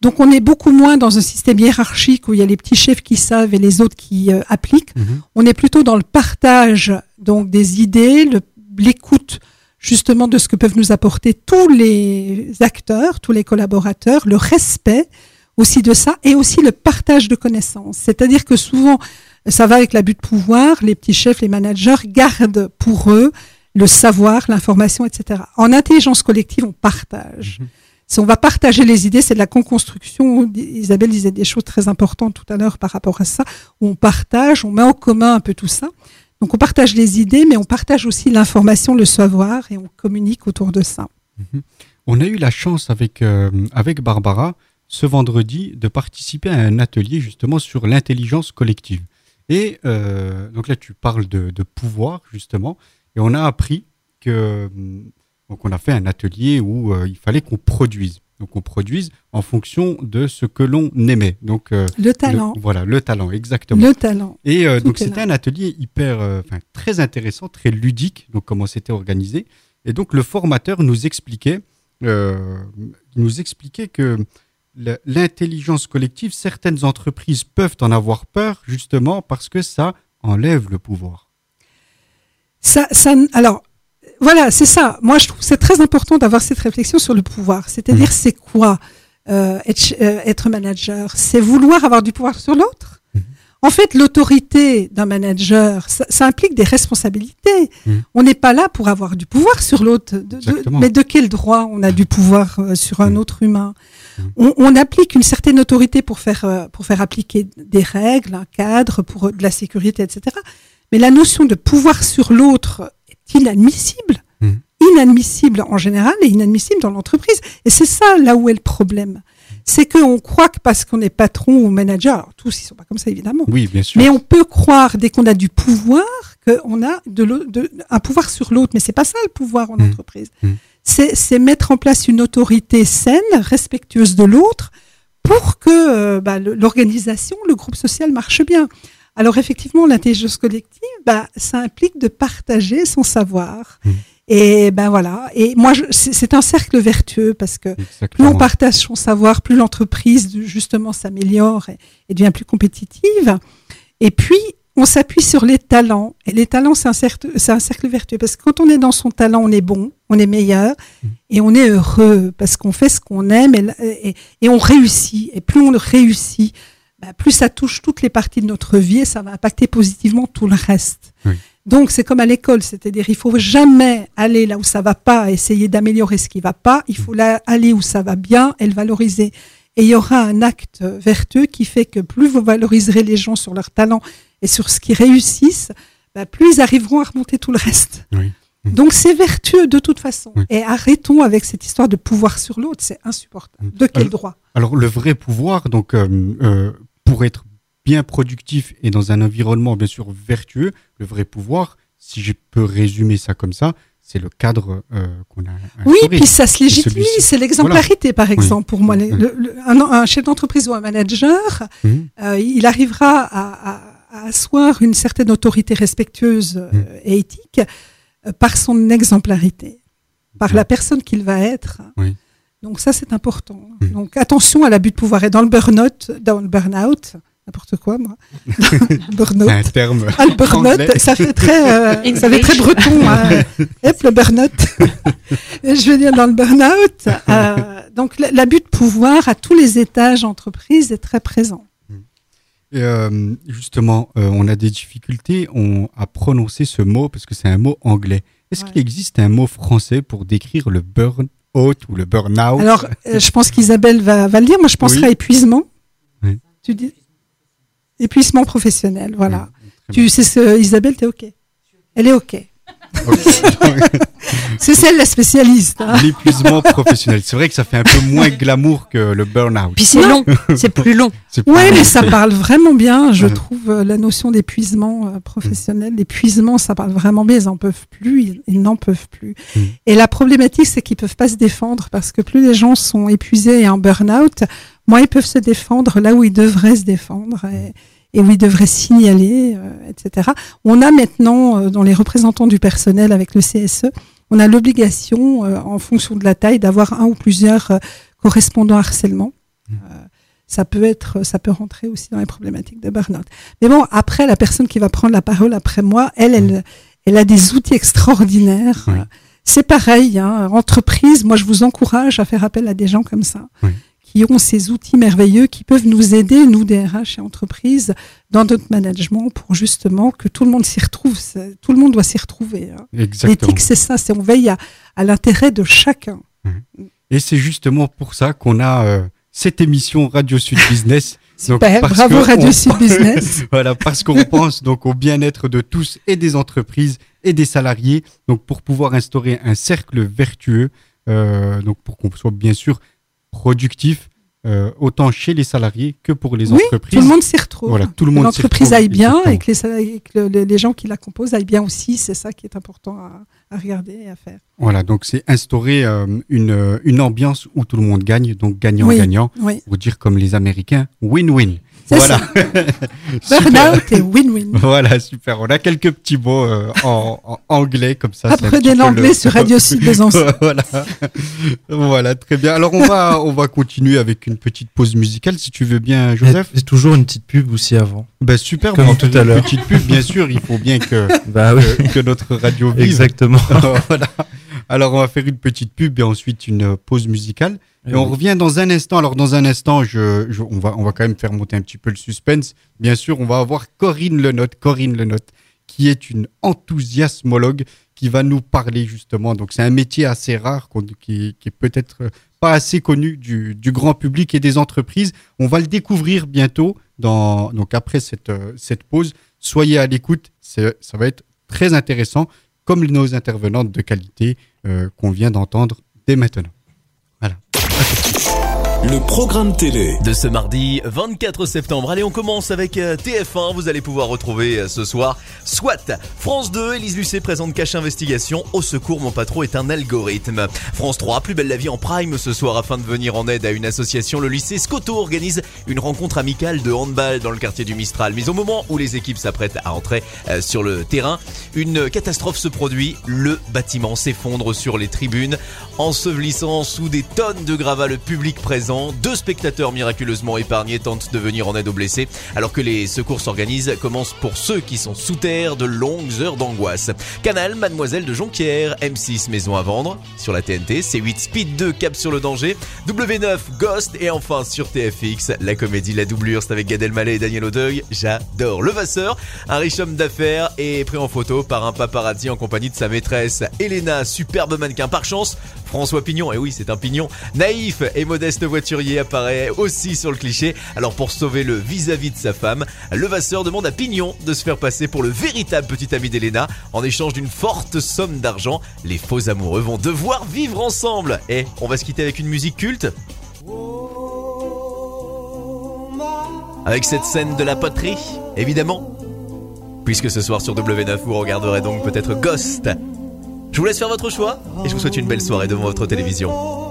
Donc on est beaucoup moins dans un système hiérarchique où il y a les petits chefs qui savent et les autres qui euh, appliquent. Mhm. On est plutôt dans le partage donc des idées, l'écoute justement de ce que peuvent nous apporter tous les acteurs, tous les collaborateurs, le respect aussi de ça et aussi le partage de connaissances. C'est-à-dire que souvent, ça va avec l'abus de pouvoir, les petits chefs, les managers gardent pour eux le savoir, l'information, etc. En intelligence collective, on partage. Mhm. C'est on va partager les idées, c'est de la co-construction. Isabelle disait des choses très importantes tout à l'heure par rapport à ça, où on partage, on met en commun un peu tout ça. Donc on partage les idées, mais on partage aussi l'information, le savoir, et on communique autour de ça. Mhm. On a eu la chance avec, euh, avec Barbara ce vendredi de participer à un atelier justement sur l'intelligence collective. Et euh, donc là, tu parles de, de pouvoir justement, et on a appris que donc on a fait un atelier où euh, il fallait qu'on produise. Donc on produise en fonction de ce que l'on aimait. Donc euh, Le talent. voilà, le talent, exactement. Le talent. Et euh, donc c'était un atelier hyper, enfin très intéressant, très ludique. Donc comment c'était organisé. Et donc le formateur nous expliquait, nous expliquait que l'intelligence collective, certaines entreprises peuvent en avoir peur justement parce que ça enlève le pouvoir. Ça, ça, alors, voilà, c'est ça. Moi, je trouve que c'est très important d'avoir cette réflexion sur le pouvoir. C'est-à-dire, c'est quoi euh, être, euh, être manager? C'est vouloir avoir du pouvoir sur l'autre? En fait, l'autorité d'un manager, ça, ça implique des responsabilités. Mhm. On n'est pas là pour avoir du pouvoir sur l'autre. Mais de quel droit on a du pouvoir euh, sur un autre humain? On, on applique une certaine autorité pour faire, euh, pour faire appliquer des règles, un cadre, pour euh, de la sécurité, etc. Mais la notion de pouvoir sur l'autre est inadmissible. Mhm. Inadmissible en général et inadmissible dans l'entreprise. Et c'est ça là où est le problème. C'est qu'on croit que parce qu'on est patron ou manager, alors tous ils sont pas comme ça évidemment, Oui, bien sûr. mais on peut croire dès qu'on a du pouvoir qu'on a de, l'au- de- un pouvoir sur l'autre. Mais c'est pas ça le pouvoir en Mhm. entreprise. Mhm. C'est mettre en place une autorité saine, respectueuse de l'autre, pour que euh, bah, le- l'organisation, le groupe social marche bien. Alors effectivement, l'intelligence collective, bah, ça implique de partager son savoir. Mhm. Et ben voilà. Et moi, c'est un cercle vertueux parce que plus on partage son savoir, plus l'entreprise justement s'améliore et, et devient plus compétitive. Et puis, on s'appuie sur les talents. Et les talents, c'est un, cercle, c'est un cercle vertueux. Parce que quand on est dans son talent, on est bon, on est meilleur, et on est heureux, parce qu'on fait ce qu'on aime, et, et- et on réussit. Et plus on réussit, bah, plus ça touche toutes les parties de notre vie, et ça va impacter positivement tout le reste. Oui. Donc, c'est comme à l'école, c'est-à-dire il faut jamais aller là où ça va pas, essayer d'améliorer ce qui va pas. Il faut là aller où ça va bien et le valoriser. Et il y aura un acte vertueux qui fait que plus vous valoriserez les gens sur leur talent et sur ce qu'ils réussissent, bah, plus ils arriveront à remonter tout le reste. Oui. Donc c'est vertueux de toute façon. Oui. Et arrêtons avec cette histoire de pouvoir sur l'autre, c'est insupportable. De quel Alors- droit? Alors le vrai pouvoir, donc euh, euh, pour être bien productif et dans un environnement bien sûr vertueux, le vrai pouvoir, si je peux résumer ça comme ça, c'est le cadre euh, qu'on a. Oui, instauré. puis ça se légitimise, celui-ci. c'est l'exemplarité par Oui. exemple pour moi. Oui. Le- le- un, un chef d'entreprise ou un manager, Mhm. euh, il arrivera à, à- à asseoir une certaine autorité respectueuse euh, Mhm. et éthique euh, par son exemplarité, par la personne qu'il va être. Oui. Donc ça, c'est important. Mhm. Donc attention à l'abus de pouvoir. Et dans le burn-out, dans le burn-out, n'importe quoi, moi. burn-out. un terme. Ah, le burn-out, ça fait très, euh, ça fait très breton. hein. Le burn-out. Je veux dire, dans le burn-out, euh, donc l'abus de pouvoir à tous les étages d'entreprise est très présent. Et, euh, justement, on a des difficultés on, à prononcer ce mot parce que c'est un mot anglais. Est-ce Ouais. qu'il existe un mot français pour décrire le burn-out? Ou le burn-out Alors, euh, je pense qu'Isabelle va, va le dire. Moi, je penserais Oui. à épuisement. Oui. Tu dis épuisement professionnel, voilà. Tu sais ce, Isabelle, t'es ok. Elle est ok. C'est celle la spécialiste. hein. L'épuisement professionnel. C'est vrai que ça fait un peu moins glamour que le burn-out. Puis c'est long, c'est plus long. Ouais, mais ça parle vraiment bien, je trouve, euh, la notion d'épuisement euh, professionnel. L'épuisement, ça parle vraiment bien. Ils en peuvent plus, ils, ils n'en peuvent plus. Mm. Et la problématique, c'est qu'ils peuvent pas se défendre parce que plus les gens sont épuisés et en burn-out, moins ils peuvent se défendre là où ils devraient se défendre et, et où ils devraient signaler, euh, etc. On a maintenant, euh, dans les représentants du personnel avec le CSE, on a l'obligation, euh, en fonction de la taille, d'avoir un ou plusieurs euh, correspondants harcèlement. Euh, ça peut être, ça peut rentrer aussi dans les problématiques de burn-out. Mais bon, après, la personne qui va prendre la parole après moi, elle, elle, elle a des outils extraordinaires. Oui. C'est pareil, hein, entreprise, moi je vous encourage à faire appel à des gens comme ça, Oui. Qui ont ces outils merveilleux, qui peuvent nous aider, nous DRH et entreprises, dans notre management pour justement que tout le monde s'y retrouve. Tout le monde doit s'y retrouver. hein. Exactement. L'éthique, c'est ça, c'est on veille à, à l'intérêt de chacun. Et c'est justement pour ça qu'on a euh, cette émission Radio Sud Business. Super, bravo Radio Sud Business. voilà, parce qu'on pense donc au bien-être de tous et des entreprises et des salariés. Donc pour pouvoir instaurer un cercle vertueux, euh, donc pour qu'on soit bien sûr productif, euh, autant chez les salariés que pour les Oui, entreprises. tout le monde s'y retrouve. Voilà, tout le monde L'entreprise aille bien exactement. et que, les, salariés- que le- les, les gens qui la composent aillent bien aussi. C'est ça qui est important à, à regarder et à faire. Voilà, donc c'est instaurer euh, une, euh, une ambiance où tout le monde gagne, donc gagnant-gagnant. Oui, oui. Pour dire comme les Américains, win-win. Voilà. Super. Burnout et win-win. Voilà, super. On a quelques petits mots euh, en, en anglais comme ça. Apprenez l'anglais le- sur Radio Sud Besançon. voilà. voilà, très bien. Alors on va, on va continuer avec une petite pause musicale si tu veux bien, Joseph. C'est toujours une petite pub aussi avant. Ben super, Comme on va tout à une l'heure. Petite pub, bien sûr. Il faut bien que, Bah oui. que, que notre radio vive. Exactement. voilà. Alors on va faire une petite pub et ensuite une pause musicale. Et Eh on oui. revient dans un instant. Alors dans un instant, je, je- on, va, on va quand même faire monter un petit peu le suspense. Bien sûr, on va avoir Corinne Lenotte, Corinne Lenotte, qui est une enthousiasmologue qui va nous parler justement. Donc c'est un métier assez rare qui, qui est peut-être pas assez connu du, du grand public et des entreprises. On va le découvrir bientôt. Dans, donc après cette, euh, cette pause, soyez à l'écoute. Ça va être très intéressant, comme nos intervenantes de qualité euh, qu'on vient d'entendre dès maintenant. Voilà. Le programme télé. de ce mardi 24 septembre. Allez, on commence avec euh, TF1. Vous allez pouvoir retrouver euh, ce soir soit France 2, Élise Lucet présente Cache Investigation. Au secours, mon patron est un algorithme. France 3, Plus belle la vie en prime ce soir afin de venir en aide à une association. Le lycée Scotto organise une rencontre amicale de handball dans le quartier du Mistral. Mais au moment où les équipes s'apprêtent à entrer euh, sur le terrain, une catastrophe se produit. Le bâtiment s'effondre sur les tribunes, ensevelissant sous des tonnes de gravats le public présent. Deux spectateurs miraculeusement épargnés tentent de venir en aide aux blessés, alors que les secours s'organisent. Commencent pour ceux qui sont sous terre de longues heures d'angoisse. Canal, Mademoiselle de Jonquière, M6 Maison à vendre sur la TNT, C8 Speed 2 Cap sur le danger, W9 Ghost et enfin sur TFX la comédie La doublure, c'est avec Gad Elmaleh et Daniel Auteuil. J'adore le Vasseur, un riche homme d'affaires est pris en photo par un paparazzi en compagnie de sa maîtresse Elena, superbe mannequin par chance. François Pignon, et oui c'est un pignon, naïf et modeste apparaît aussi sur le cliché. Alors pour sauver le vis-à-vis de sa femme, le Vasseur demande à Pignon de se faire passer pour le véritable petit ami d'Elena en échange d'une forte somme d'argent. Les faux amoureux vont devoir vivre ensemble. Et on va se quitter avec une musique culte. Avec cette scène de la poterie, évidemment. Puisque ce soir sur W9, vous regarderez donc peut-être Ghost. Je vous laisse faire votre choix et je vous souhaite une belle soirée devant votre télévision.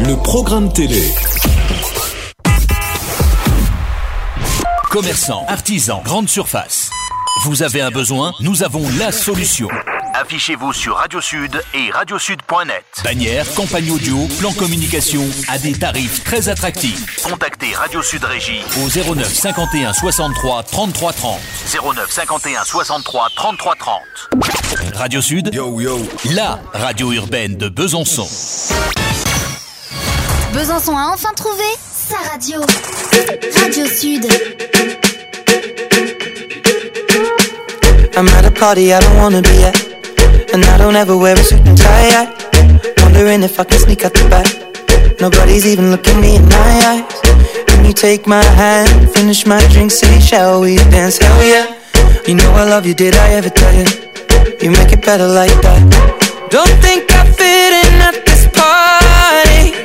Le programme télé. Commerçants, artisans, grandes surfaces. Vous avez un besoin, nous avons la solution. Affichez-vous sur Radio Sud et radiosud.net. Bannière, campagne audio, plan communication à des tarifs très attractifs. Contactez Radio Sud Régie au 09 51 63 33 30. 09 51 63 33 30. Radio Sud, yo yo, la radio urbaine de Besançon. Besançon a enfin trouvé sa radio. Radio Sud. I'm at a party I don't wanna be at. And I don't ever wear a suit and tie. Wondering if I can sneak out the back. Nobody's even looking me in my eyes. Can you take my hand, finish my drink, say, shall we dance? Hell yeah. You know I love you, did I ever tell you? You make it better like that. Don't think I fit in at this party.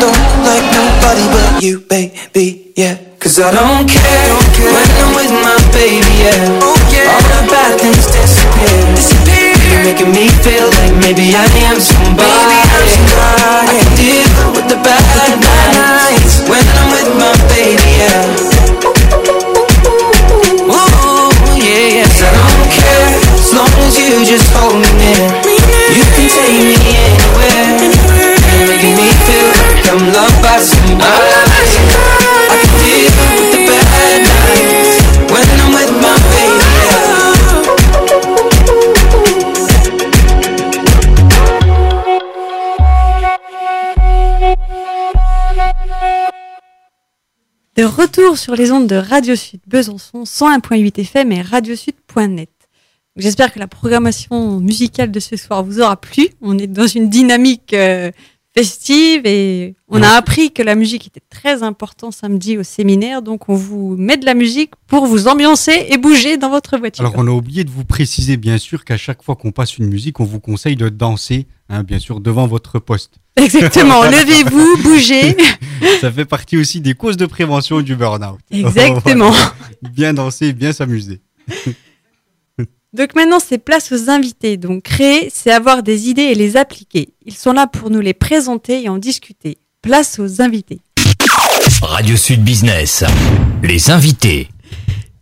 don't like nobody but you, baby. Yeah. Cause I don't care, when I'm with my baby, yeah. All the bad things disappear. You're making me feel like maybe I am somebody. I can deal with the bad nights when I'm with my baby, yeah. Ooh, yeah, yeah. 'Cause I don't care as long as you just hold me near. You can take me anywhere. You're making me De retour sur les ondes de Radio Sud Besançon 101.8 FM et radiosud.net. J'espère que la programmation musicale de ce soir vous aura plu. On est dans une dynamique euh, festive et on a appris que la musique était très importante samedi au séminaire. Donc on vous met de la musique pour vous ambiancer et bouger dans votre voiture. Alors, on a oublié de vous préciser, bien sûr, qu'à chaque fois qu'on passe une musique, on vous conseille de danser, hein, bien sûr, devant votre poste. Exactement, levez-vous, bougez. Ça fait partie aussi des causes de prévention du burn-out. Exactement. Bien danser, bien s'amuser. Donc maintenant, c'est place aux invités. Donc créer, c'est avoir des idées et les appliquer. Ils sont là pour nous les présenter et en discuter. Place aux invités. Radio Sud Business. Les invités.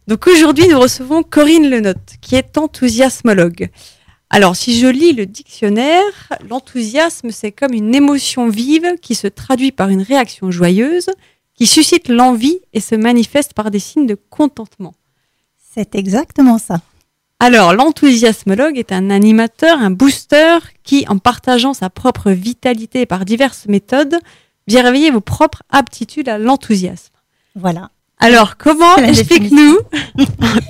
Donc aujourd'hui, nous recevons Corinne Lenotte, qui est enthousiasmologue. Alors, si je lis le dictionnaire, l'enthousiasme, c'est comme une émotion vive qui se traduit par une réaction joyeuse, qui suscite l'envie et se manifeste par des signes de contentement. C'est exactement ça. Alors, l'enthousiasmologue est un animateur, un booster qui, en partageant sa propre vitalité par diverses méthodes, vient réveiller vos propres aptitudes à l'enthousiasme? Voilà. Alors, comment explique-nous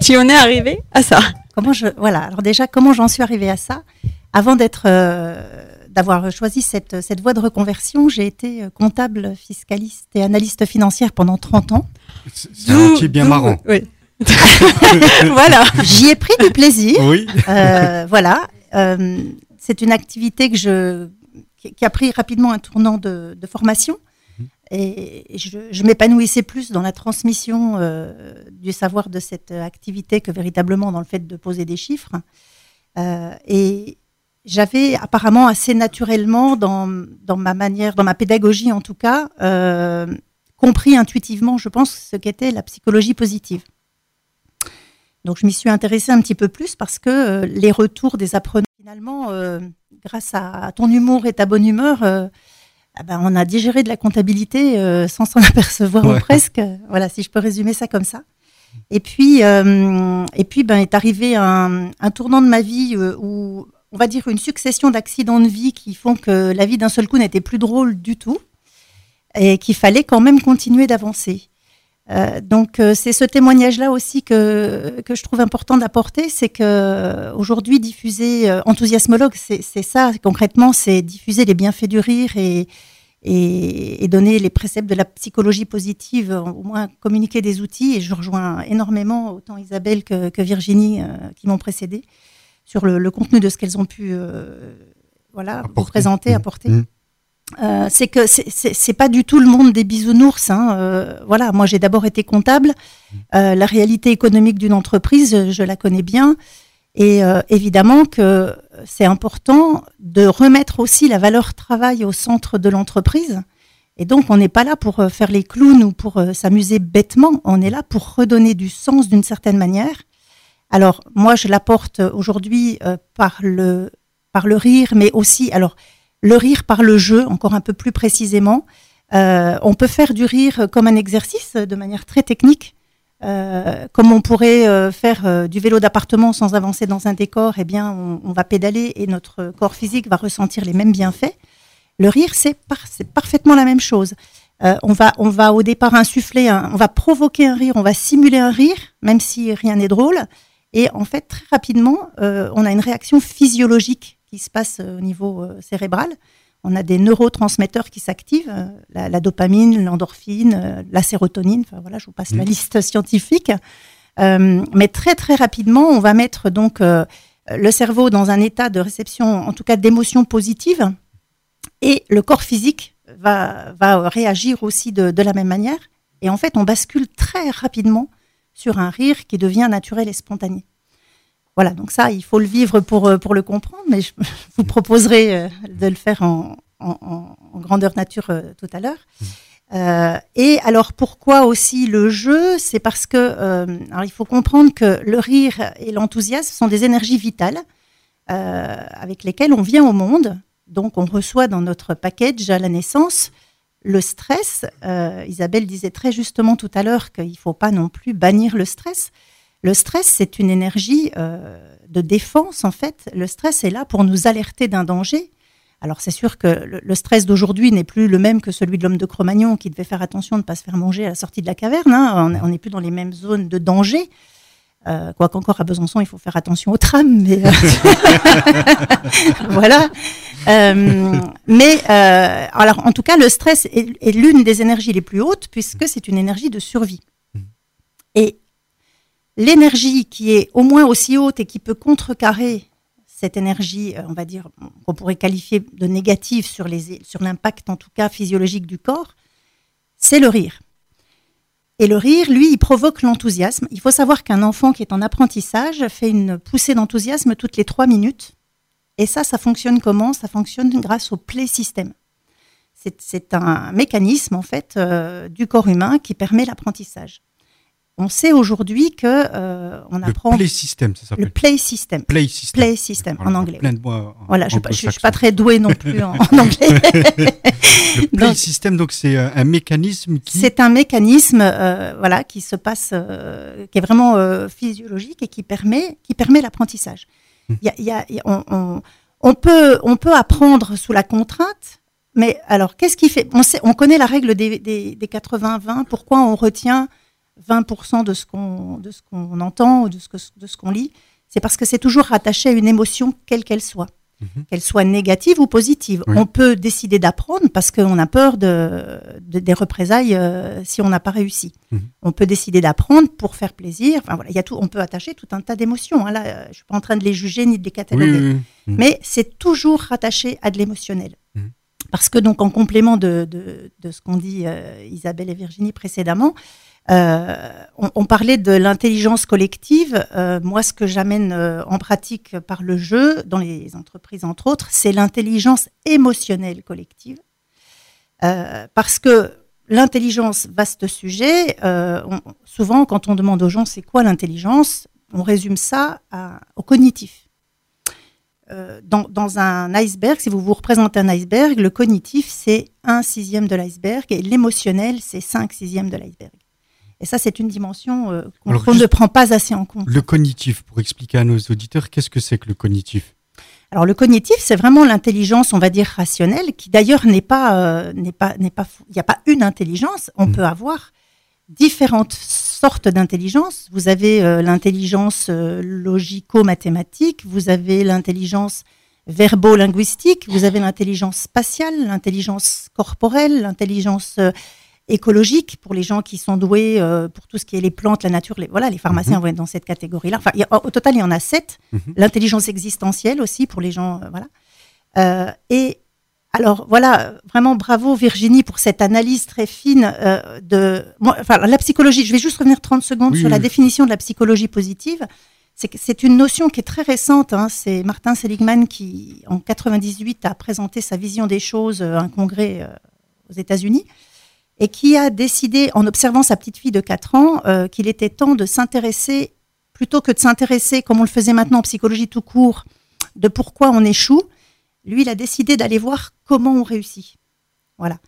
si on est arrivé à ça? Comment je voilà. Alors déjà, comment j'en suis arrivée à ça? Avant d'être, euh, d'avoir choisi cette cette voie de reconversion, j'ai été euh, comptable, fiscaliste et analyste financière pendant 30 ans. C'est un métier bien marrant. Oui. voilà. J'y ai pris du plaisir. Oui. Euh, voilà. Euh, c'est une activité que je, qui a pris rapidement un tournant de, de formation. Et je, je m'épanouissais plus dans la transmission euh, du savoir de cette activité que véritablement dans le fait de poser des chiffres. Euh, et j'avais apparemment assez naturellement, dans, dans ma manière, dans ma pédagogie en tout cas, euh, compris intuitivement, je pense, ce qu'était la psychologie positive. Donc je m'y suis intéressée un petit peu plus parce que euh, les retours des apprenants, finalement, euh, grâce à, ton humour et ta bonne humeur, euh, ah ben, on a digéré de la comptabilité euh, sans s'en apercevoir ou presque. Voilà, si je peux résumer ça comme ça. Et puis, euh, et puis ben, est arrivé un, un tournant de ma vie euh, où, on va dire, une succession d'accidents de vie qui font que la vie d'un seul coup n'était plus drôle du tout et qu'il fallait quand même continuer d'avancer. Euh, donc euh, c'est ce témoignage-là aussi que, que je trouve important d'apporter, c'est que euh, aujourd'hui diffuser euh, enthousiasmologue, c'est ça concrètement, c'est diffuser les bienfaits du rire et, et, et donner les préceptes de la psychologie positive, au moins communiquer des outils. Et je rejoins énormément autant Isabelle que, que Virginie euh, qui m'ont précédé sur le, le contenu de ce qu'elles ont pu euh, voilà, présenter, apporter. Euh, c'est que c'est- pas du tout le monde des bisounours. Hein. Euh, voilà, moi j'ai d'abord été comptable. Euh, la réalité économique d'une entreprise, je, la connais bien. Et évidemment que c'est important de remettre aussi la valeur travail au centre de l'entreprise. Et donc, on n'est pas là pour faire les clowns ou pour s'amuser bêtement. On est là pour redonner du sens d'une certaine manière. Alors, moi, je l'apporte aujourd'hui par le par le rire, mais aussi, alors, le rire par le jeu, encore un peu plus précisément. Euh, on peut faire du rire comme un exercice de manière très technique. Euh, comme on pourrait euh, faire du vélo d'appartement sans avancer dans un décor, eh bien, on, va pédaler et notre corps physique va ressentir les mêmes bienfaits. Le rire, c'est par- c'est parfaitement la même chose. On, va, on va au départ insuffler, on va provoquer un rire, on va simuler un rire, même si rien n'est drôle. Et en fait, très rapidement, on a une réaction physiologique qui se passe euh, au niveau euh, cérébral. On a des neurotransmetteurs qui s'activent, euh, la, la dopamine, l'endorphine, la sérotonine. Enfin voilà, je vous passe la Mhm. liste scientifique. Euh, mais très très rapidement, on va mettre donc euh, le cerveau dans un état de réception, en tout cas d'émotion positive, et le corps physique va, va réagir aussi de, de la même manière. Et en fait, on bascule très rapidement sur un rire qui devient naturel et spontané. Voilà, donc ça, il faut le vivre pour, euh, pour le comprendre, mais je vous proposerai euh, de le faire en, en- grandeur nature euh, tout à l'heure. Euh, et alors pourquoi aussi le jeu? C'est parce que euh, alors il faut comprendre que le rire et l'enthousiasme sont des énergies vitales euh, avec lesquelles on vient au monde. Donc on reçoit dans notre package à la naissance le stress. Isabelle disait très justement tout à l'heure qu'il ne faut pas non plus bannir le stress. Le stress, c'est une énergie euh, de défense en fait. Le stress est là pour nous alerter d'un danger. Alors c'est sûr que le, le stress d'aujourd'hui n'est plus le même que celui de l'homme de Cro-Magnon qui devait faire attention de ne pas se faire manger à la sortie de la caverne. hein. On n'est plus dans les mêmes zones de danger. Euh, quoi qu'encore à Besançon, il faut faire attention aux trams, mais euh, voilà. Euh, mais alors, en tout cas, le stress est, est l'une des énergies les plus hautes puisque c'est une énergie de survie. Et l'énergie qui est au moins aussi haute et qui peut contrecarrer cette énergie, euh, on va dire, qu'on pourrait qualifier de négative sur l'impact en tout cas physiologique du corps, c'est le rire. Et le rire, lui, il provoque l'enthousiasme. Il faut savoir qu'un enfant qui est en apprentissage fait une poussée d'enthousiasme toutes les trois minutes. Et ça, ça fonctionne comment? Ça fonctionne grâce au play system. C'est- C'est un mécanisme, en fait, euh, du corps humain qui permet l'apprentissage. On sait aujourd'hui que euh, on Le apprend play system, ça s'appelle. le play system. Play system. Play system en anglais. plein de mots en- Voilà, je ne suis, pas- très douée non plus en, en anglais. Le play Donc, system, donc c'est euh, un mécanisme qui. c'est un mécanisme euh, voilà, qui se passe, euh, qui est vraiment physiologique et qui permet, qui permet l'apprentissage. Y a- il y a- il y a- on, on- on peut, on peut apprendre sous la contrainte, mais alors qu'est-ce qui fait on, sait, on connaît la règle des, des, des 80-20, pourquoi on retient 20% de ce qu'on entend ou de ce, qu'on lit C'est parce que c'est toujours rattaché à une émotion, quelle qu'elle soit qu'elle soit négative ou positive. Oui. On peut décider d'apprendre parce qu'on a peur de, de- des représailles euh, si on n'a pas réussi. Mhm. On peut décider d'apprendre pour faire plaisir. Enfin voilà, il y a tout. On peut attacher tout un tas d'émotions. hein. Là, euh, je suis pas en train de les juger ni de les cataloguer, Oui, oui, oui. Mhm. mais c'est toujours rattaché à de l'émotionnel. Mhm. Parce que donc en complément de, de, de ce qu'ont dit euh, Isabelle et Virginie précédemment, on, on parlait de l'intelligence collective. Euh, moi, ce que j'amène euh, en pratique par le jeu, dans les entreprises entre autres, c'est l'intelligence émotionnelle collective. Euh, parce que l'intelligence, vaste sujet, euh, souvent quand on demande aux gens c'est quoi l'intelligence, on résume ça au cognitif. Euh, dans, dans un iceberg, si vous vous représentez un iceberg, le cognitif, c'est un sixième de l'iceberg et l'émotionnel, c'est cinq sixièmes de l'iceberg. Et ça, c'est une dimension euh, qu'on ne prend pas assez en compte. Le cognitif, pour expliquer à nos auditeurs, qu'est-ce que c'est que le cognitif? Alors le cognitif, c'est vraiment l'intelligence, on va dire rationnelle, qui d'ailleurs n'est pas, euh, n'est pas, n'est pas, fou- il n'y a pas une intelligence. On peut avoir différentes sortes d'intelligence. Vous avez euh, l'intelligence euh, logico-mathématique, vous avez l'intelligence verbo-linguistique, vous avez l'intelligence spatiale, l'intelligence corporelle, l'intelligence écologique pour les gens qui sont doués euh, pour tout ce qui est les plantes, la nature. Les, voilà, les pharmaciens Mhm. vont être dans cette catégorie-là. Enfin, a- au total, il y en a sept. Mhm. L'intelligence existentielle aussi pour les gens, euh, voilà. Euh, et alors voilà, vraiment bravo Virginie pour cette analyse très fine euh, de enfin, la psychologie. Je vais juste revenir 30 secondes Oui, sur oui, la définition de la psychologie positive. C'est une notion qui est très récente. hein. C'est Martin Seligman qui, en 98, a présenté sa vision des choses à un congrès euh, aux États-Unis et qui a décidé, en observant sa petite fille de 4 ans, euh, qu'il était temps de s'intéresser, plutôt que de s'intéresser, comme on le faisait maintenant en psychologie tout court, de pourquoi on échoue, lui, il a décidé d'aller voir comment on réussit. Voilà.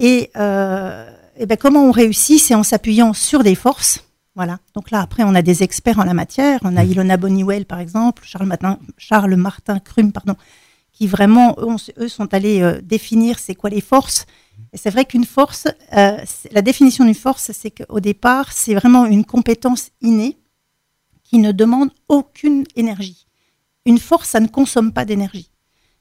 Et, euh, eh ben, comment on réussit, c'est en s'appuyant sur des forces. Voilà. Donc là, après, on a des experts en la matière. On a Ilona Boniwell, par exemple, Charles, Martin, Charles Martin Crum, pardon, qui vraiment, eux sont allés euh, définir c'est quoi les forces. Et c'est vrai qu'une force, euh, la définition d'une force, c'est qu'au départ, c'est vraiment une compétence innée qui ne demande aucune énergie. Une force, ça ne consomme pas d'énergie.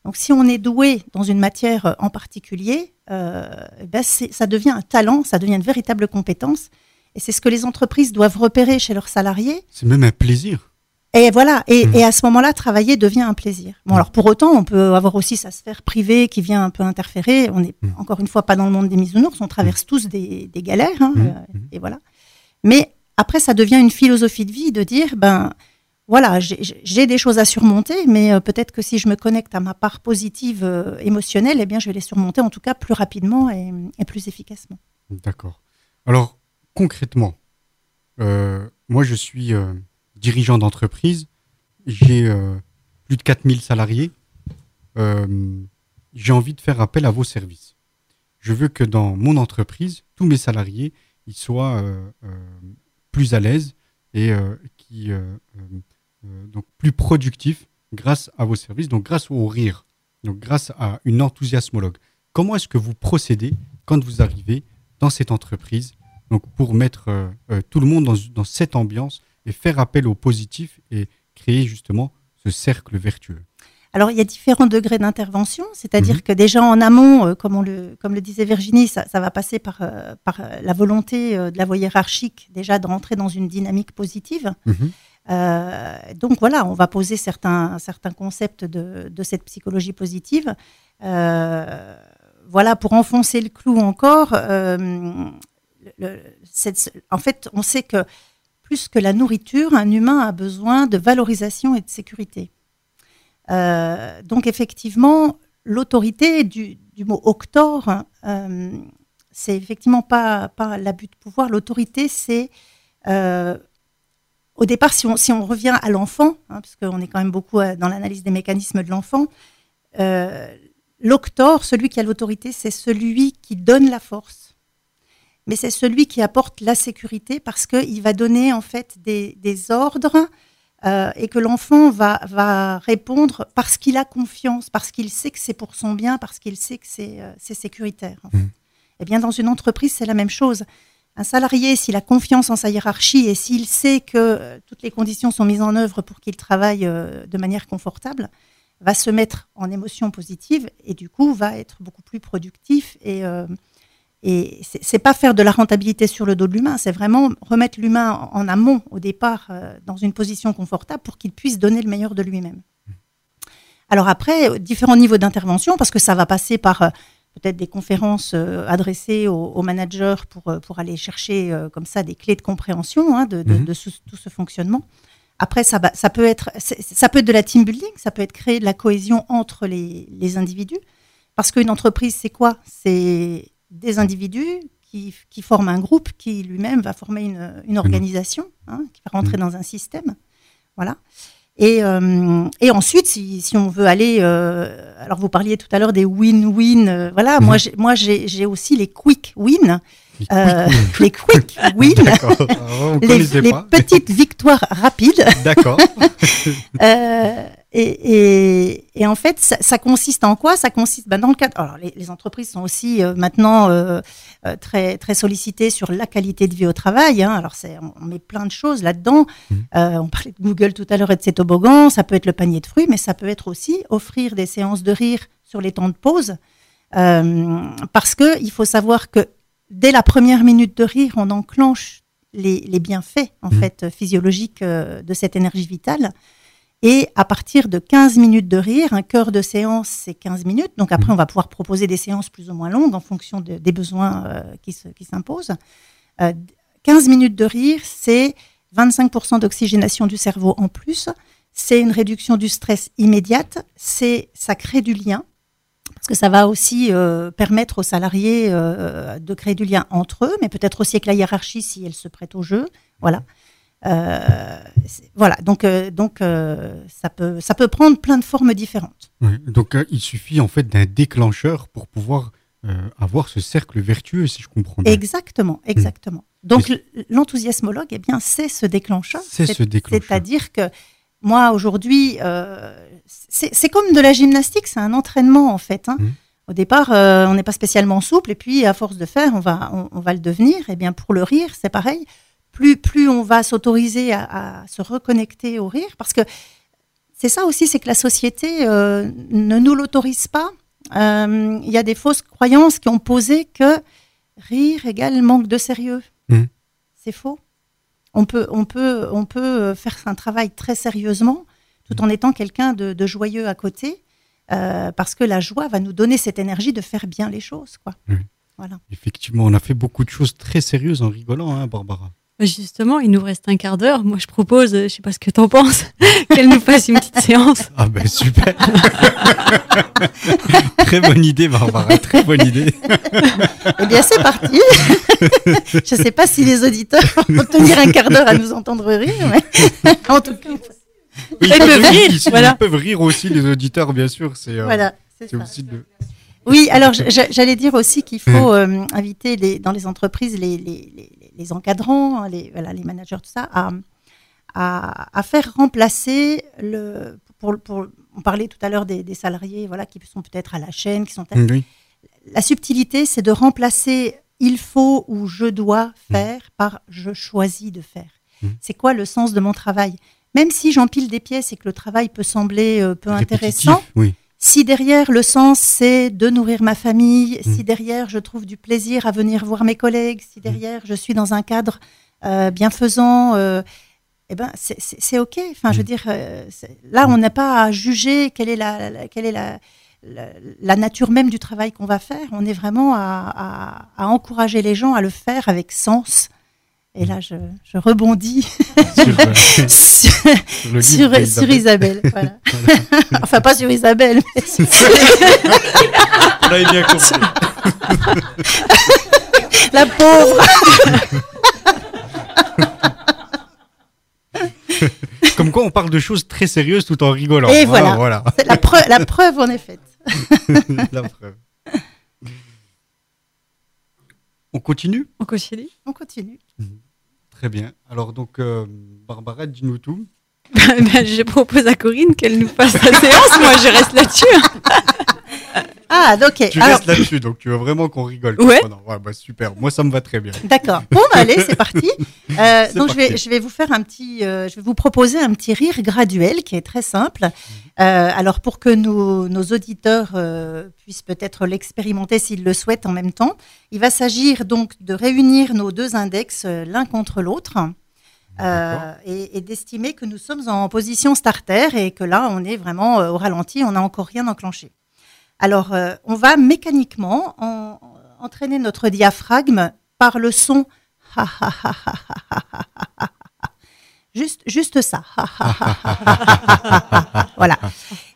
Donc, si on est doué dans une matière en particulier, euh, eh ben, ça devient un talent, ça devient une véritable compétence. Et c'est ce que les entreprises doivent repérer chez leurs salariés. C'est même un plaisir. Et voilà, et, et à ce moment-là, travailler devient un plaisir. Bon, alors pour autant, on peut avoir aussi sa sphère privée qui vient un peu interférer. On n'est encore une fois pas dans le monde des bisounours, on traverse tous des, des galères, hein, euh, et voilà. Mais après, ça devient une philosophie de vie de dire, ben voilà, j'ai- des choses à surmonter, mais euh, peut-être que si je me connecte à ma part positive euh, émotionnelle, eh bien, je vais les surmonter en tout cas plus rapidement et, et plus efficacement. D'accord. Alors, concrètement, euh, moi, je suis euh, dirigeant d'entreprise. J'ai euh, plus de 4000 salariés. Euh, J'ai envie de faire appel à vos services. Je veux que dans mon entreprise, tous mes salariés soient euh, plus à l'aise et qui, donc plus productifs grâce à vos services, donc grâce au rire, donc grâce à une enthousiasmologue. Comment est-ce que vous procédez quand vous arrivez dans cette entreprise, donc pour mettre tout le monde dans cette ambiance et faire appel au positif et créer justement ce cercle vertueux Alors, il y a différents degrés d'intervention, c'est-à-dire que déjà en amont, euh, comme, on le, comme le disait Virginie, ça, ça va passer par, euh, par euh, la volonté euh, de la voie hiérarchique déjà de rentrer dans une dynamique positive. Mhm. Donc voilà, on va poser certains, certains concepts de, de cette psychologie positive. Voilà, pour enfoncer le clou encore, le- le- cette- en fait, on sait que plus que la nourriture, un humain a besoin de valorisation et de sécurité. Euh, donc effectivement, l'autorité du, mot octor, euh, c'est effectivement pas, l'abus de pouvoir. L'autorité, c'est euh, au départ, si on, revient à l'enfant, hein, parce qu'on est quand même beaucoup dans l'analyse des mécanismes de l'enfant, l'octor, celui qui a l'autorité, c'est celui qui donne la force. Mais c'est celui qui apporte la sécurité parce qu'il va donner en fait des, des ordres euh, et que l'enfant va, va répondre parce qu'il a confiance, parce qu'il sait que c'est pour son bien, parce qu'il sait que c'est euh, sécuritaire. en fait. Eh bien, dans une entreprise, c'est la même chose. Un salarié, s'il a confiance en sa hiérarchie et s'il sait que euh, toutes les conditions sont mises en œuvre pour qu'il travaille de manière confortable, va se mettre en émotion positive et du coup va être beaucoup plus productif et et c'est pas faire de la rentabilité sur le dos de l'humain, c'est vraiment remettre l'humain en amont au départ euh, dans une position confortable pour qu'il puisse donner le meilleur de lui-même. Alors après, euh, différents niveaux d'intervention, parce que ça va passer par euh, peut-être des conférences euh, adressées aux, aux managers pour, pour aller chercher comme ça des clés de compréhension hein, de, de- Mhm. de ce- tout ce fonctionnement. Après, ça, va- ça, peut être, ça peut être de la team building, ça peut être créer de la cohésion entre les, les individus. Parce qu'une entreprise, c'est quoi? C'est des individus qui, qui forment un groupe qui lui-même va former une, une organisation, hein, qui va rentrer dans un système. Voilà. Et, euh, et ensuite, si, si on veut aller, euh, alors vous parliez tout à l'heure des win-win, euh, voilà, moi j'ai- moi j'ai j'ai aussi les quick win. Euh, les quick wins, les, petites victoires rapides. D'accord. Euh, et, et, et en fait, ça, ça consiste en quoi? Ça consiste ben, dans le cadre. Alors, les, les entreprises sont aussi euh, maintenant euh, très très sollicitées sur la qualité de vie au travail. Hein. Alors, on, on met plein de choses là-dedans. Euh, on parlait de Google tout à l'heure et de ses toboggans. Ça peut être le panier de fruits, mais ça peut être aussi offrir des séances de rire sur les temps de pause. Euh, parce que il faut savoir que dès la première minute de rire, on enclenche les, les bienfaits en fait physiologiques euh, de cette énergie vitale. Et à partir de 15 minutes de rire, un cœur de séance, c'est 15 minutes. Donc après, on va pouvoir proposer des séances plus ou moins longues en fonction de- des besoins euh, qui s'imposent. Euh, 15 minutes de rire, c'est 25% d'oxygénation du cerveau en plus. C'est une réduction du stress immédiate. C'est ça crée du lien parce que ça va aussi euh, permettre aux salariés euh, de créer du lien entre eux, mais peut-être aussi avec la hiérarchie si elle se prête au jeu. Voilà. Euh, voilà. Donc, donc ça peut ça peut prendre plein de formes différentes. Donc il suffit en fait d'un déclencheur pour pouvoir avoir ce cercle vertueux, si je comprends bien. Exactement, exactement. Donc l'enthousiasmologue, eh bien, c'est ce déclencheur. C'est ce déclencheur. C'est-à-dire que moi aujourd'hui, euh, c'est comme de la gymnastique, c'est un entraînement en fait. hein. Au départ, euh, on n'est pas spécialement souple, et puis à force de faire, on va, on, on va le devenir. Et bien pour le rire, c'est pareil. Plus, plus on va s'autoriser à, à se reconnecter au rire, parce que c'est ça aussi, c'est que la société euh, ne nous l'autorise pas. Il y a des fausses croyances qui ont posé que rire égale manque de sérieux. Mhm. C'est faux. On peut, on, peut, on peut faire un travail très sérieusement tout en étant quelqu'un de, de joyeux à côté, euh, parce que la joie va nous donner cette énergie de faire bien les choses. Quoi. Oui. Voilà. Effectivement, on a fait beaucoup de choses très sérieuses en rigolant, hein, Barbara. Justement, il nous reste un quart d'heure. Moi, je propose, euh, je sais pas ce que t'en penses, qu'elle nous fasse une petite séance. Ah ben super Très bonne idée, Barbara, très bonne idée. Eh bien, c'est parti. Je ne sais pas si les auditeurs vont tenir un quart d'heure à nous entendre rire, mais en tout cas. Ils peuvent rire, ils- peuvent rire aussi, les auditeurs, bien sûr. C'est euh, Voilà, aussi de... Oui, alors j'allais dire aussi qu'il faut euh, inviter les, dans les entreprises les, les, les- les encadrants, les, voilà, les managers, tout ça, à, à, à faire remplacer le. Pour, pour, on parlait tout à l'heure des, des salariés voilà, qui sont peut-être à la chaîne, qui sont. Mm, Oui. La subtilité, c'est de remplacer il faut ou je dois faire par je choisis de faire. C'est quoi le sens de mon travail? Même si j'empile des pièces et que le travail peut sembler euh, peu Répétitif, intéressant, oui. Si derrière le sens c'est de nourrir ma famille, si derrière je trouve du plaisir à venir voir mes collègues, si derrière je suis dans un cadre euh, bienfaisant, euh, eh ben c'est- ok. Enfin, je veux dire, euh, là on n'a pas à juger quelle est la, la- quelle est la, la, la nature même du travail qu'on va faire. On est vraiment à, à- à encourager les gens à le faire avec sens. Et là, je, je rebondis Sur, euh, sur, sur le livre sur- d'Isabelle. sur Isabelle. voilà. Voilà. enfin, pas sur Isabelle, mais sur- On avait bien compris. La pauvre Comme quoi, on parle de choses très sérieuses tout en rigolant. Et Ah, voilà. La, preuve, la preuve en est faite. La preuve. On continue? On continue? On continue. Très bien. Alors donc, euh, Barbara, dis-nous tout. Ben, je propose à Corinne qu'elle nous fasse la séance. Moi, je reste là-dessus. Ah, ok. Tu Alors, restes là-dessus, donc tu veux vraiment qu'on rigole. Ouais. Ouais, bah, super. Moi, ça me va très bien. D'accord. Bon, bah, allez, c'est parti. Euh, donc, je vais, je vais vous faire un petit, euh, je vais vous proposer un petit rire graduel qui est très simple. Euh, alors, pour que nos, nos auditeurs puissent peut-être l'expérimenter s'ils le souhaitent en même temps, il va s'agir donc de réunir nos deux index l'un contre l'autre. euh, et, et d'estimer que nous sommes en position starter et que là, on est vraiment au ralenti, on n'a encore rien enclenché. Alors, on va mécaniquement entraîner notre diaphragme par le son. Juste, juste ça. voilà.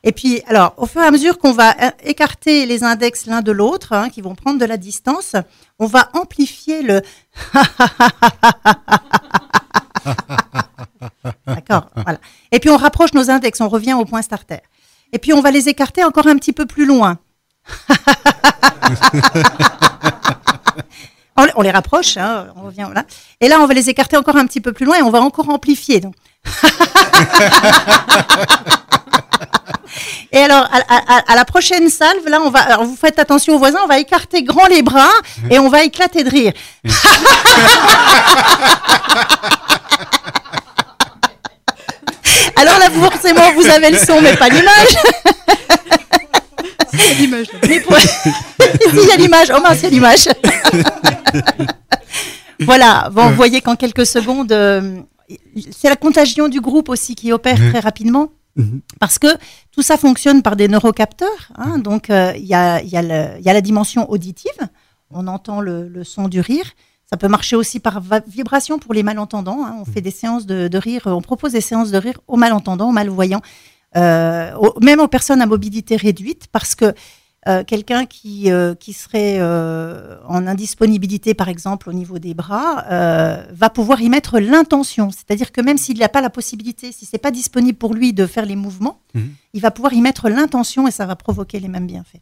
Et puis, alors, au fur et à mesure qu'on va écarter les index l'un de l'autre, qui vont prendre de la distance, on va amplifier le. D'accord. Voilà. Et puis, on rapproche nos index. On revient au point starter. Et puis on va les écarter encore un petit peu plus loin. On, les rapproche, hein, on revient voilà. Et là, on va les écarter encore un petit peu plus loin et on va encore amplifier. Donc. Et alors, à, à- à la prochaine salve, là, on va, alors vous faites attention aux voisins, on va écarter grand les bras et on va éclater de rire. alors là, vous, forcément, vous avez le son, mais pas l'image. l'image. Mais pour- il y a l'image. Oh mince, il y a l'image. voilà. Bon, vous voyez qu'en quelques secondes, euh, c'est la contagion du groupe aussi qui opère très rapidement. Parce que tout ça fonctionne par des neurocapteurs. hein, donc, euh, il y, a, il y a il y a la dimension auditive. On entend le, le son du rire. Ça peut marcher aussi par vibration pour les malentendants. hein. On fait des séances de, de rire. On propose des séances de rire aux malentendants, aux malvoyants, euh, aux- même aux personnes à mobilité réduite, parce que euh, quelqu'un qui, euh, qui serait euh, en indisponibilité, par exemple, au niveau des bras, euh, va pouvoir y mettre l'intention. C'est-à-dire que même s'il n'a pas la possibilité, si c'est pas disponible pour lui de faire les mouvements, Mhm. il va pouvoir y mettre l'intention et ça va provoquer les mêmes bienfaits.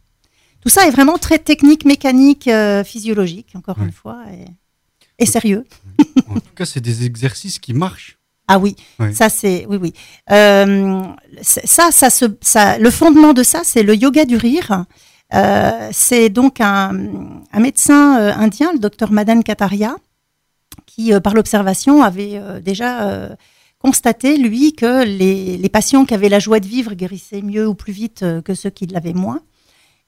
Tout ça est vraiment très technique, mécanique, euh, physiologique, encore une fois, et, et sérieux. En tout cas, c'est des exercices qui marchent. Ah oui, ça c'est oui oui. Euh, ça, ça, se, ça, le fondement de ça, c'est le yoga du rire. Euh, c'est donc un, un médecin euh, indien, le docteur Madan Kataria, qui, euh, par l'observation, avait déjà constaté, lui, que les, les patients qui avaient la joie de vivre guérissaient mieux ou plus vite que ceux qui l'avaient moins,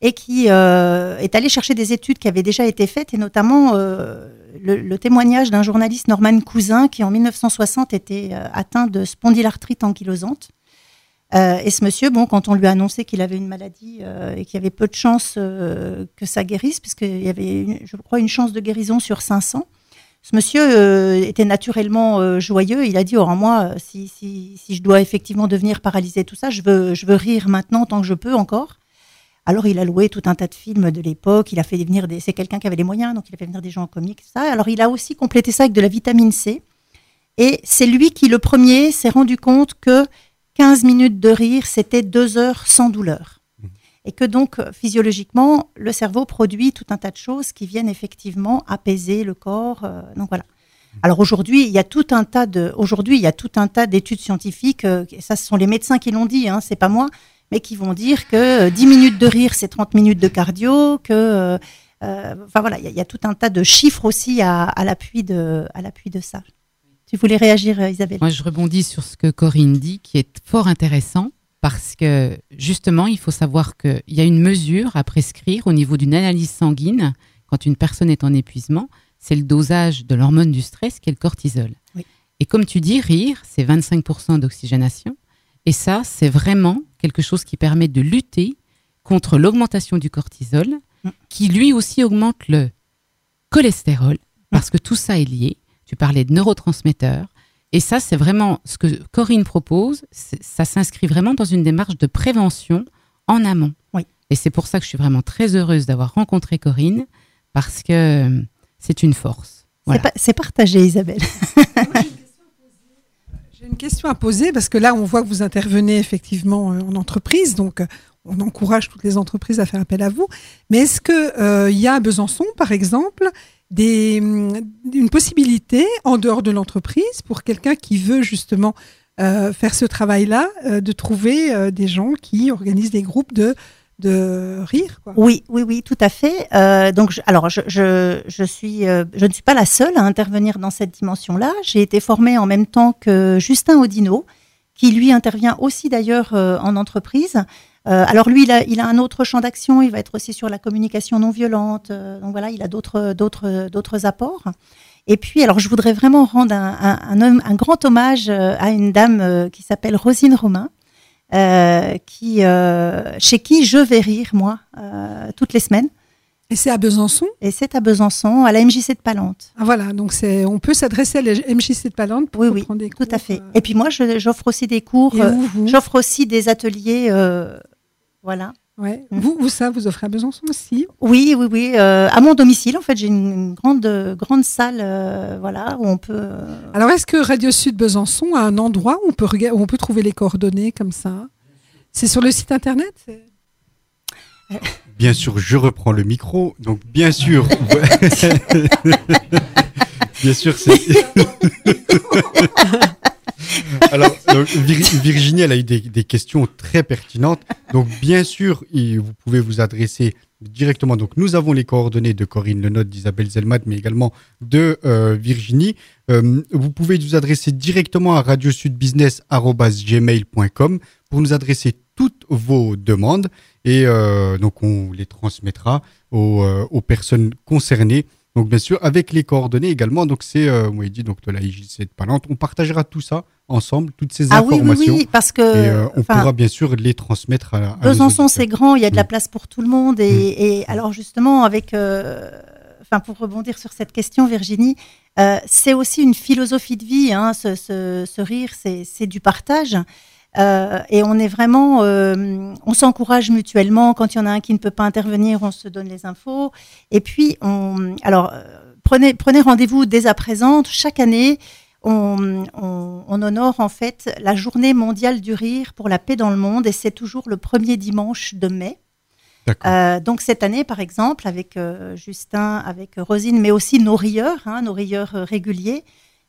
et qui euh, est allé chercher des études qui avaient déjà été faites, et notamment euh, le, témoignage d'un journaliste, Norman Cousin, qui en 1960 était euh, atteint de spondylarthrite ankylosante. Et ce monsieur, bon, quand on lui a annoncé qu'il avait une maladie et qu'il y avait peu de chances que ça guérisse, puisqu'il y avait, je crois, une chance de guérison sur 500, ce monsieur était naturellement joyeux. Il a dit, oh, moi, si, je dois effectivement devenir paralysé, tout ça, je veux rire maintenant tant que je peux encore. Alors, il a loué tout un tas de films de l'époque. Il a fait venir des. C'est quelqu'un qui avait les moyens, donc il a fait venir des gens comiques, ça. Alors, il a aussi complété ça avec de la vitamine C. Et c'est lui qui, le premier, s'est rendu compte que 15 minutes de rire, c'était deux heures sans douleur. Et que donc, euh, physiologiquement, le cerveau produit tout un tas de choses qui viennent effectivement apaiser le corps. euh, donc voilà. Alors aujourd'hui, il y a tout un tas de, aujourd'hui, il y a tout un tas d'études scientifiques. euh, et ça, ce sont les médecins qui l'ont dit, hein, c'est pas moi, mais qui vont dire que euh, 10 minutes de rire, c'est 30 minutes de cardio, que, euh, euh, enfin voilà, il y, a- il y a tout un tas de chiffres aussi à, à l'appui de, ça. Tu voulais réagir, euh, Isabelle? Moi, je rebondis sur ce que Corinne dit, qui est fort intéressant, parce que justement, il faut savoir qu'il y a une mesure à prescrire au niveau d'une analyse sanguine quand une personne est en épuisement, c'est le dosage de l'hormone du stress qui est le cortisol. Oui. Et comme tu dis, rire, c'est 25% d'oxygénation. Et ça, c'est vraiment quelque chose qui permet de lutter contre l'augmentation du cortisol, qui lui aussi augmente le cholestérol, parce que tout ça est lié. Tu parlais de neurotransmetteurs. Et ça, c'est vraiment ce que Corinne propose. Ça s'inscrit vraiment dans une démarche de prévention en amont. Oui. Et c'est pour ça que je suis vraiment très heureuse d'avoir rencontré Corinne, parce que euh, c'est une force. Voilà. C'est pas- C'est partagé, Isabelle. J'ai une question à poser parce que là, on voit que vous intervenez effectivement euh, en entreprise, donc euh, on encourage toutes les entreprises à faire appel à vous. Mais est-ce que euh, il y a à Besançon, par exemple, des, hum, une possibilité en dehors de l'entreprise pour quelqu'un qui veut justement euh, faire ce travail-là, euh, de trouver des gens qui organisent des groupes de de rire. Oui, oui, oui, tout à fait. Euh, donc, je- alors, je, suis, euh, je ne suis pas la seule à intervenir dans cette dimension-là. J'ai été formée en même temps que Justin Odino, qui lui intervient aussi d'ailleurs euh, en entreprise. Alors lui, il a, un autre champ d'action. Il va être aussi sur la communication non violente. Donc voilà, il a d'autres, d'autres, apports. Et puis, alors, je voudrais vraiment rendre un, un, grand hommage à une dame qui s'appelle Rosine Romain, euh, qui, euh, chez qui je vais rire, moi, euh, toutes les semaines. Et c'est à Besançon? Et c'est à Besançon, à la MJC de Palante. Ah, voilà, donc c'est, on peut s'adresser à la MJC de Palante pour Oui, oui, prendre des tout à fait. Et puis moi, j'offre aussi des cours, j'offre aussi des ateliers, voilà. Ouais. Vous, vous, ça, vous offrez à Besançon aussi Oui, oui, oui, euh, à mon domicile, en fait, j'ai une, une grande, grande salle, euh, voilà, où on peut. euh, Alors, est-ce que Radio Sud Besançon a un endroit où on peut, rega- où on peut trouver les coordonnées comme ça? C'est sur le site internet? Bien sûr, je reprends le micro. Donc, bien sûr, bien sûr, c'est. Alors, Virginie, elle a eu des, questions très pertinentes. Donc, bien sûr, vous pouvez vous adresser directement. Donc, nous avons les coordonnées de Corinne Lenote, d'Isabelle Zelmat, mais également de euh, Virginie. Euh, vous pouvez vous adresser directement à radiosudbusiness.gmail.com pour nous adresser toutes vos demandes et euh, donc on les transmettra aux personnes concernées. Donc bien sûr avec les coordonnées également. Donc c'est euh, dit donc de la IJC de Palante. On partagera tout ça ensemble, toutes ces Ah oui, oui, informations. oui, parce que, et, euh, on pourra bien sûr les transmettre à, Besançon, c'est grand, il y a de la Mm. place pour tout le monde. Et, et alors justement, avec, euh, enfin, pour rebondir sur cette question, Virginie, euh, c'est aussi une philosophie de vie. Hein, ce, ce- ce rire, c'est c'est du partage. Euh, et on est vraiment, euh, on s'encourage mutuellement. Quand il y en a un qui ne peut pas intervenir, on se donne les infos. Et puis, on, alors, euh, prenez, prenez rendez-vous dès à présent. Chaque année, on, on- on honore en fait la journée mondiale du rire pour la paix dans le monde et c'est toujours le premier dimanche de mai. Euh, donc cette année, par exemple, avec euh, Justin, avec Rosine, mais aussi nos rieurs, hein, nos rieurs réguliers,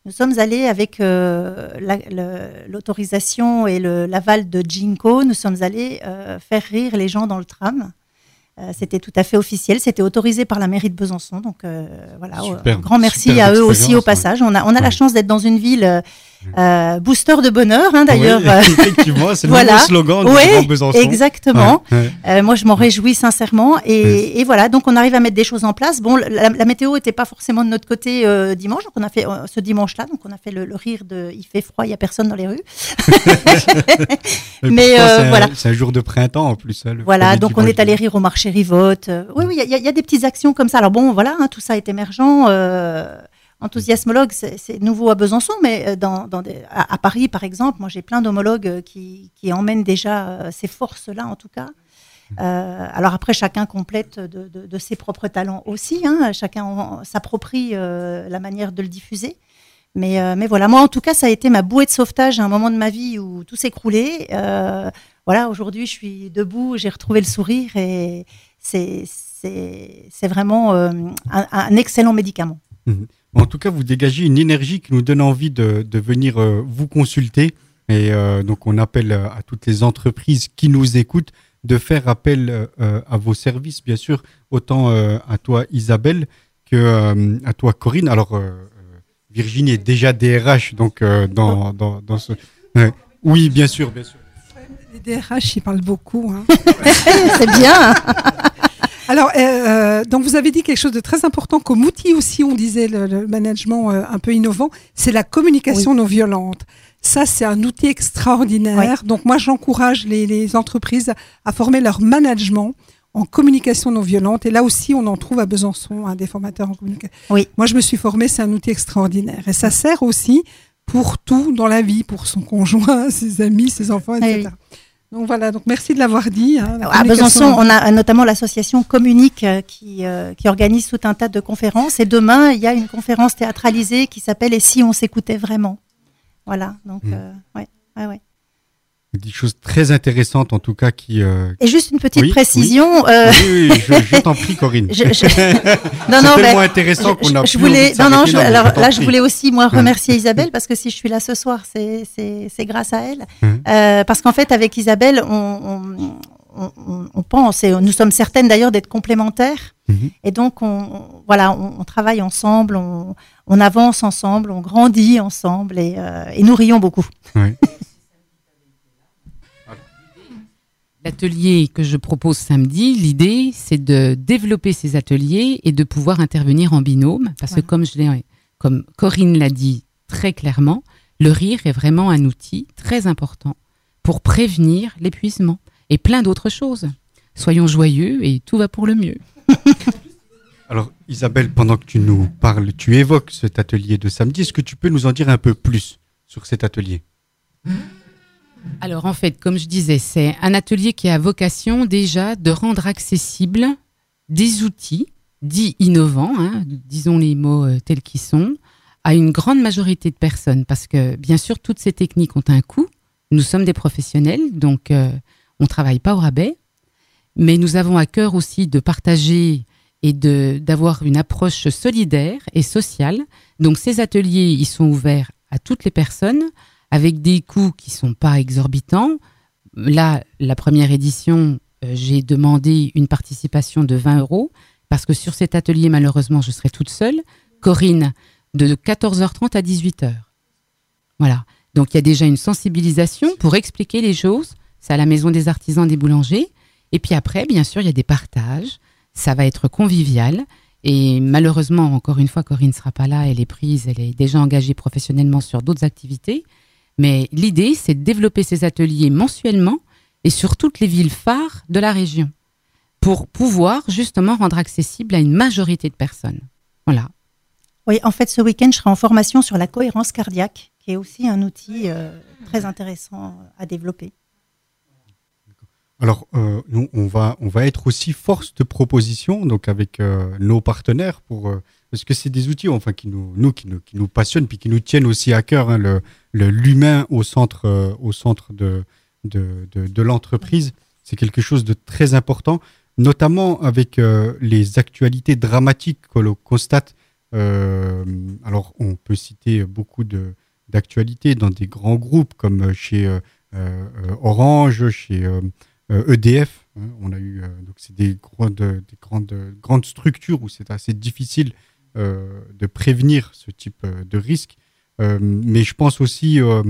nous sommes allés avec euh, la- l'autorisation et l'aval de Jinko, nous sommes allés euh, faire rire les gens dans le tram. Euh, c'était tout à fait officiel, c'était autorisé par la mairie de Besançon. Donc voilà, Super, un grand merci à eux aussi au passage. On a, on a la chance d'être dans une ville euh, booster de bonheur, hein, d'ailleurs. Oui, effectivement, c'est le nouveau slogan du Besançon. Exactement. Ouais, ouais. Euh, moi, je m'en réjouis sincèrement. Et, et voilà, donc on arrive à mettre des choses en place. Bon, la, la météo n'était pas forcément de notre côté euh, dimanche. Donc on a fait euh, ce dimanche-là, donc on a fait le, le rire de il fait froid, il n'y a personne dans les rues. Mais pourtant, euh, voilà. C'est un jour de printemps en plus. hein, Voilà, donc on est allé rire au marché Rivotte. Euh, oui, oui, il y, y a des petites actions comme ça. Alors bon, voilà, hein, tout ça est émergent. Enthousiasmologue, c'est nouveau à Besançon, mais euh, à, Paris, par exemple, moi j'ai plein d'homologues euh, qui, emmènent déjà euh, ces forces-là, en tout cas. Alors après, chacun complète de, ses propres talents aussi. hein. chacun s'approprie la manière de le diffuser. Mais, mais voilà, moi en tout cas, ça a été ma bouée de sauvetage à un moment de ma vie où tout s'écroulait. Voilà, aujourd'hui, je suis debout, j'ai retrouvé le sourire et c'est vraiment un, excellent médicament. Mhm. En tout cas, vous dégagez une énergie qui nous donne envie de, de venir euh, vous consulter. Et euh, donc, on appelle euh, à toutes les entreprises qui nous écoutent de faire appel euh, euh, à vos services, bien sûr, autant euh, à toi, Isabelle, que euh, à toi, Corinne. Alors, Virginie est déjà DRH, donc euh, dans, dans, dans ce. Ouais. Oui, bien sûr, bien sûr. Les DRH, ils parlent beaucoup. hein. C'est bien. Alors, euh, euh, donc vous avez dit quelque chose de très important comme outil aussi, on disait le, le management euh, un peu innovant, c'est la communication non violente. Ça, c'est un outil extraordinaire. Donc moi, j'encourage les, les entreprises à former leur management en communication non violente. Et là aussi, on en trouve à Besançon, hein, des formateurs en communication. Oui. Moi, je me suis formée, c'est un outil extraordinaire. Et ça sert aussi pour tout dans la vie, pour son conjoint, ses amis, ses enfants, etc. Donc voilà, donc merci de l'avoir dit. hein, la À Besançon, on a notamment l'association Communique euh, qui, euh, qui organise tout un tas de conférences. Et demain, il y a une conférence théâtralisée qui s'appelle Et si on s'écoutait vraiment? Voilà, donc, Mm. euh, ouais, ouais, ouais. Des choses très intéressantes, en tout cas, qui. euh, Et juste une petite Oui, précision. oui. euh, Oui, oui, je, je t'en prie, Corinne. Je- je- C'est mais tellement intéressant je- qu'on a je voulais, non, non, je- alors là, je voulais aussi moi Hum. remercier Isabelle parce que si je suis là ce soir, c'est c'est c'est grâce à elle. Hum. Euh, parce qu'en fait, avec Isabelle, on, on, on- pense et nous sommes certaines d'ailleurs d'être complémentaires. Mhm. Et donc, on, voilà, on, travaille ensemble, on, avance ensemble, on grandit ensemble et, et nous rions beaucoup. Oui. L'atelier que je propose samedi, l'idée, c'est de développer ces ateliers et de pouvoir intervenir en binôme. Parce que comme, je l'ai- comme Corinne l'a dit très clairement, le rire est vraiment un outil très important pour prévenir l'épuisement et plein d'autres choses. Soyons joyeux et tout va pour le mieux. Alors, Isabelle, pendant que tu nous parles, tu évoques cet atelier de samedi. Est-ce que tu peux nous en dire un peu plus sur cet atelier? Alors en fait, comme je disais, c'est un atelier qui a vocation déjà de rendre accessibles des outils dits innovants, hein, disons les mots euh, tels qu'ils sont, à une grande majorité de personnes. Parce que bien sûr, toutes ces techniques ont un coût. Nous sommes des professionnels, donc euh, on ne travaille pas au rabais. Mais nous avons à cœur aussi de partager et d'avoir une approche solidaire et sociale. Donc ces ateliers, ils sont ouverts à toutes les personnes avec des coûts qui sont pas exorbitants. Là, la première édition, euh, j'ai demandé une participation de 20 euros parce que sur cet atelier, malheureusement, je serai toute seule. Corinne, de 14h30 à 18h. Voilà. Donc il y a déjà une sensibilisation pour expliquer les choses. C'est à la maison des artisans des boulangers. Et puis après, bien sûr, il y a des partages. Ça va être convivial. Et malheureusement, encore une fois, Corinne ne sera pas là. Elle est prise. Elle est déjà engagée professionnellement sur d'autres activités. Mais l'idée, c'est de développer ces ateliers mensuellement et sur toutes les villes phares de la région pour pouvoir justement rendre accessible à une majorité de personnes. Voilà. Oui, en fait, ce week-end, je serai en formation sur la cohérence cardiaque, qui est aussi un outil euh, très intéressant à développer. Alors, euh, nous, on va, on va être aussi force de proposition, donc avec euh, nos partenaires, pour, euh, parce que c'est des outils, enfin, qui nous, nous, qui nous, qui nous passionnent, puis qui nous tiennent aussi à cœur, hein, le, l'humain au centre, euh, au centre de, de, de, l'entreprise. C'est quelque chose de très important, notamment avec euh, les actualités dramatiques que l'on constate. Euh, alors, on peut citer beaucoup de, d'actualités dans des grands groupes comme chez Orange, chez EDF. hein. on a eu donc c'est des grandes, des grandes, grandes structures où c'est assez difficile de prévenir ce type euh, de risque. Euh, mais je pense aussi euh,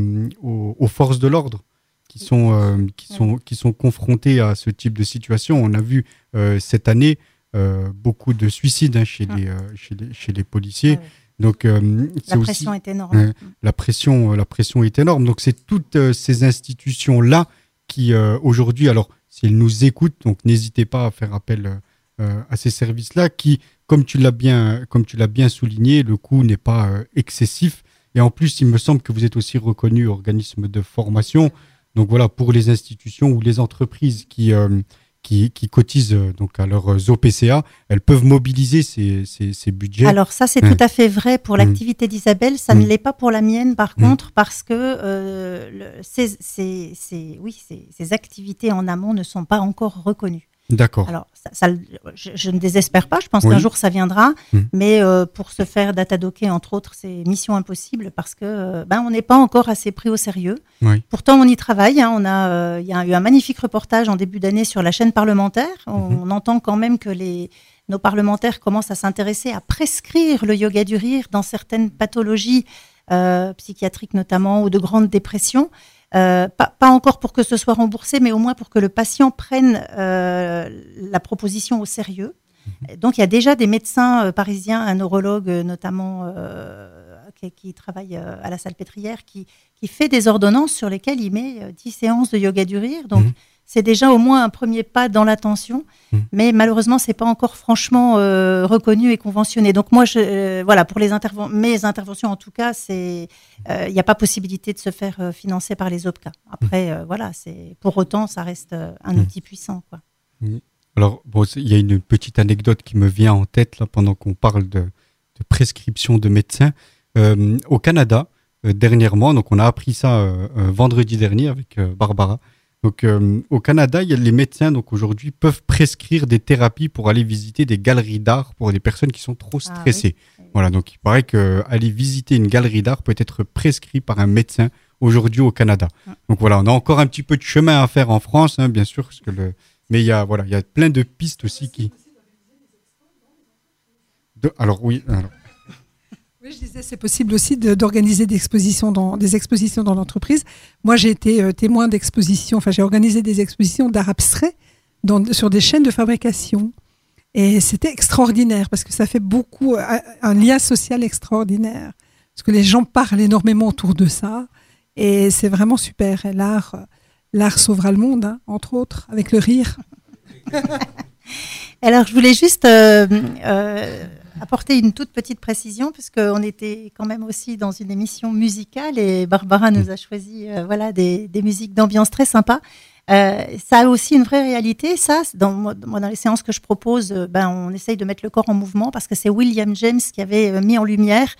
aux, aux forces de l'ordre qui sont, euh, qui, sont, qui sont confrontées à ce type de situation. On a vu euh, cette année euh, beaucoup de suicides hein, chez, les, euh, chez, les, chez les policiers. Donc, euh, c'est aussi- pression est énorme. La, pression, euh, la pression est énorme. Donc, c'est toutes euh, ces institutions-là qui, euh, aujourd'hui, alors, si elles nous écoutent, donc n'hésitez pas à faire appel euh, euh, à ces services-là qui, comme tu l'as bien, comme tu l'as bien souligné, le coût n'est pas euh, excessif. Et en plus, il me semble que vous êtes aussi reconnu organisme de formation. Donc voilà, pour les institutions ou les entreprises qui, euh, qui, qui cotisent euh, donc à leurs OPCA, elles peuvent mobiliser ces, ces, ces budgets. Alors ça, c'est Ouais. tout à fait vrai pour Mm. l'activité d'Isabelle. Ça ne l'est pas pour la mienne, par Mm. contre, parce que euh, le- ces, ces- ces- oui, ces activités en amont ne sont pas encore reconnues. D'accord. Alors, ça, ça le- je, je ne désespère pas. Je pense Oui. qu'un jour ça viendra, Mm. mais euh, pour se faire datadocker, entre autres, c'est mission impossible parce que euh, ben on n'est pas encore assez pris au sérieux. Oui. Pourtant, on y travaille. hein. On a, euh, il y a eu un magnifique reportage en début d'année sur la chaîne parlementaire. On, on entend quand même que les, nos parlementaires commencent à s'intéresser à prescrire le yoga du rire dans certaines pathologies euh, psychiatriques notamment ou de grandes dépressions. Euh, pas, pas encore pour que ce soit remboursé, mais au moins pour que le patient prenne euh, la proposition au sérieux. Donc il y a déjà des médecins euh, parisiens, un neurologue notamment qui, qui travaille à la Salpêtrière, qui, qui fait des ordonnances sur lesquelles il met euh, 10 séances de yoga du rire. Donc Mhm. C'est déjà au moins un premier pas dans l'attention, Mhm. mais malheureusement c'est pas encore franchement euh, reconnu et conventionné. Donc moi, je, euh, voilà, pour les interven- mes interventions en tout cas, c'est euh, il n'y a pas possibilité de se faire euh, financer par les OPCA. Après, euh, voilà, c'est pour autant ça reste euh, un Mhm. outil puissant, quoi. Alors, bon, il y a une petite anecdote qui me vient en tête là, pendant qu'on parle de, de prescription de médecins. Euh, au Canada, euh, dernièrement, donc on a appris ça euh, euh, vendredi dernier avec euh, Barbara. Donc, euh, au Canada, il y a les médecins donc aujourd'hui peuvent prescrire des thérapies pour aller visiter des galeries d'art pour des personnes qui sont trop Ah stressées. Voilà, donc il paraît que aller visiter une galerie d'art peut être prescrit par un médecin aujourd'hui au Canada. Donc voilà, on a encore un petit peu de chemin à faire en France, hein, bien sûr, parce que le, mais il y a voilà, il y a plein de pistes aussi qui. De- alors oui, alors, Oui, je disais, c'est possible aussi d'organiser des expositions dans des expositions dans l'entreprise. Moi, j'ai été euh, témoin d'expositions. Enfin, j'ai organisé des expositions d'art abstrait dans, sur des chaînes de fabrication, et c'était extraordinaire parce que ça fait beaucoup euh, un lien social extraordinaire parce que les gens parlent énormément autour de ça, et c'est vraiment super. L'art, euh, l'art sauvera le monde, hein, entre autres, avec le rire. Alors, je voulais juste euh, euh, apporter une toute petite précision, parce qu'on était quand même aussi dans une émission musicale et Barbara nous a choisi euh, voilà, des, des musiques d'ambiance très sympas. Euh, ça a aussi une vraie réalité. Ça, dans, moi, dans les séances que je propose, euh, ben, on essaye de mettre le corps en mouvement parce que c'est William James qui avait mis en lumière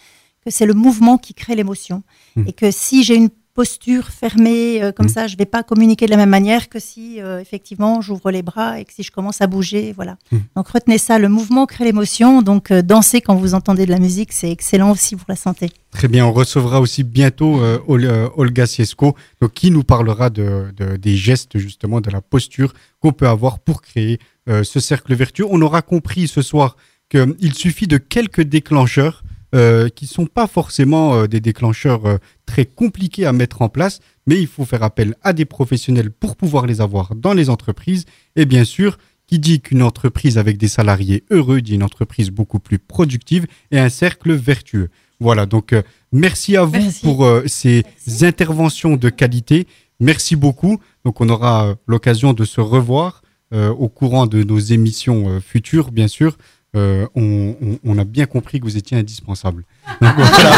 que c'est le mouvement qui crée l'émotion. Mhm. Et que si j'ai une posture fermée euh, comme Mhm. ça. Je vais pas communiquer de la même manière que si euh, effectivement j'ouvre les bras et que si je commence à bouger, voilà. Mhm. Donc retenez ça, le mouvement crée l'émotion. Donc euh, danser quand vous entendez de la musique, c'est excellent aussi pour la santé. Très bien, on recevra aussi bientôt euh, Ol- Olga Siesko, donc, qui nous parlera de, de- des gestes justement, de la posture qu'on peut avoir pour créer ce cercle vertueux. On aura compris ce soir qu'il suffit de quelques déclencheurs euh, qui sont pas forcément euh, des déclencheurs euh, très compliqués à mettre en place, mais il faut faire appel à des professionnels pour pouvoir les avoir dans les entreprises. Et bien sûr, qui dit qu'une entreprise avec des salariés heureux dit une entreprise beaucoup plus productive et un cercle vertueux. Voilà, donc euh, merci à vous pour euh, ces interventions de qualité. Merci beaucoup. Donc on aura euh, l'occasion de se revoir au courant de nos émissions futures, bien sûr. Euh, on, on- on a bien compris que vous étiez indispensable. Donc, voilà.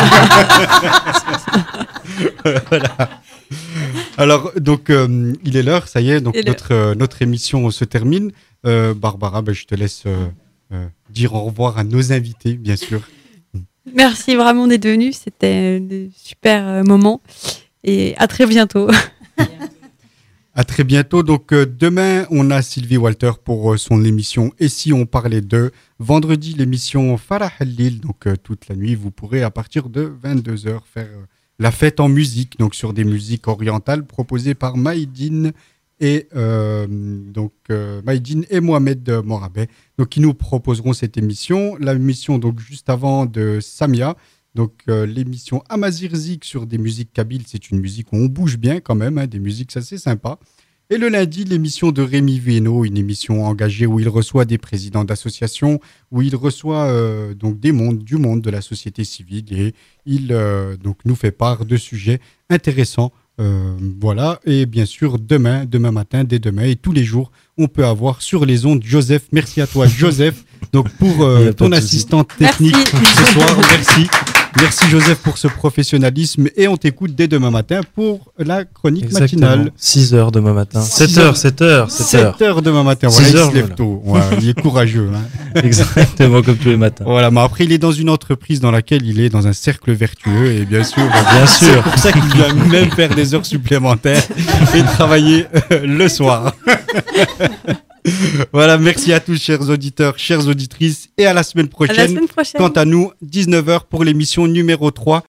Voilà. Alors, donc, euh, il est l'heure, ça y est, donc Il est notre, euh, notre émission se termine. Euh, Barbara, ben, je te laisse euh, euh, dire au revoir à nos invités, bien sûr. Merci vraiment d'être venu. C'était des super moments. Et à très bientôt. À très bientôt. Donc euh, demain, on a Sylvie Walter pour euh, son émission Et si on parlait de vendredi l'émission Farah Halil. Donc euh, toute la nuit, vous pourrez à partir de 22h faire la fête en musique, donc sur des musiques orientales proposées par Maïdine et donc Maïdine et Mohamed Morabet. Donc qui nous proposeront cette émission, la émission donc juste avant de Samia. Donc euh, l'émission Amazir Zik sur des musiques kabyles, c'est une musique où on bouge bien quand même, hein, des musiques assez sympas. Et le lundi, l'émission de Rémi Vieno, une émission engagée où il reçoit des présidents d'associations, où il reçoit euh, donc des mondes, du monde de la société civile et il euh, donc nous fait part de sujets intéressants. Euh, voilà, et bien sûr, demain, demain matin, dès demain et tous les jours, on peut avoir sur les ondes Joseph. Merci à toi, Joseph, donc pour euh, ton assistante technique ce soir. Merci. Merci Joseph pour ce professionnalisme et on t'écoute dès demain matin pour la chronique matinale. 6 heures demain matin. 7 heures, 7 heures, 7 7 heures. heures demain matin. Voilà, 6 il heures, se lève voilà. tôt. Ouais, il est courageux. hein. Exactement comme tous les matins. Voilà, mais après, il est dans une entreprise dans laquelle il est dans un cercle vertueux et bien sûr, Bien sûr. c'est pour ça qu'il doit même faire des heures supplémentaires et travailler euh, le soir. voilà, merci à tous, chers auditeurs, chères auditrices, et à la semaine prochaine. semaine prochaine. Quant à nous, 19h pour l'émission numéro 3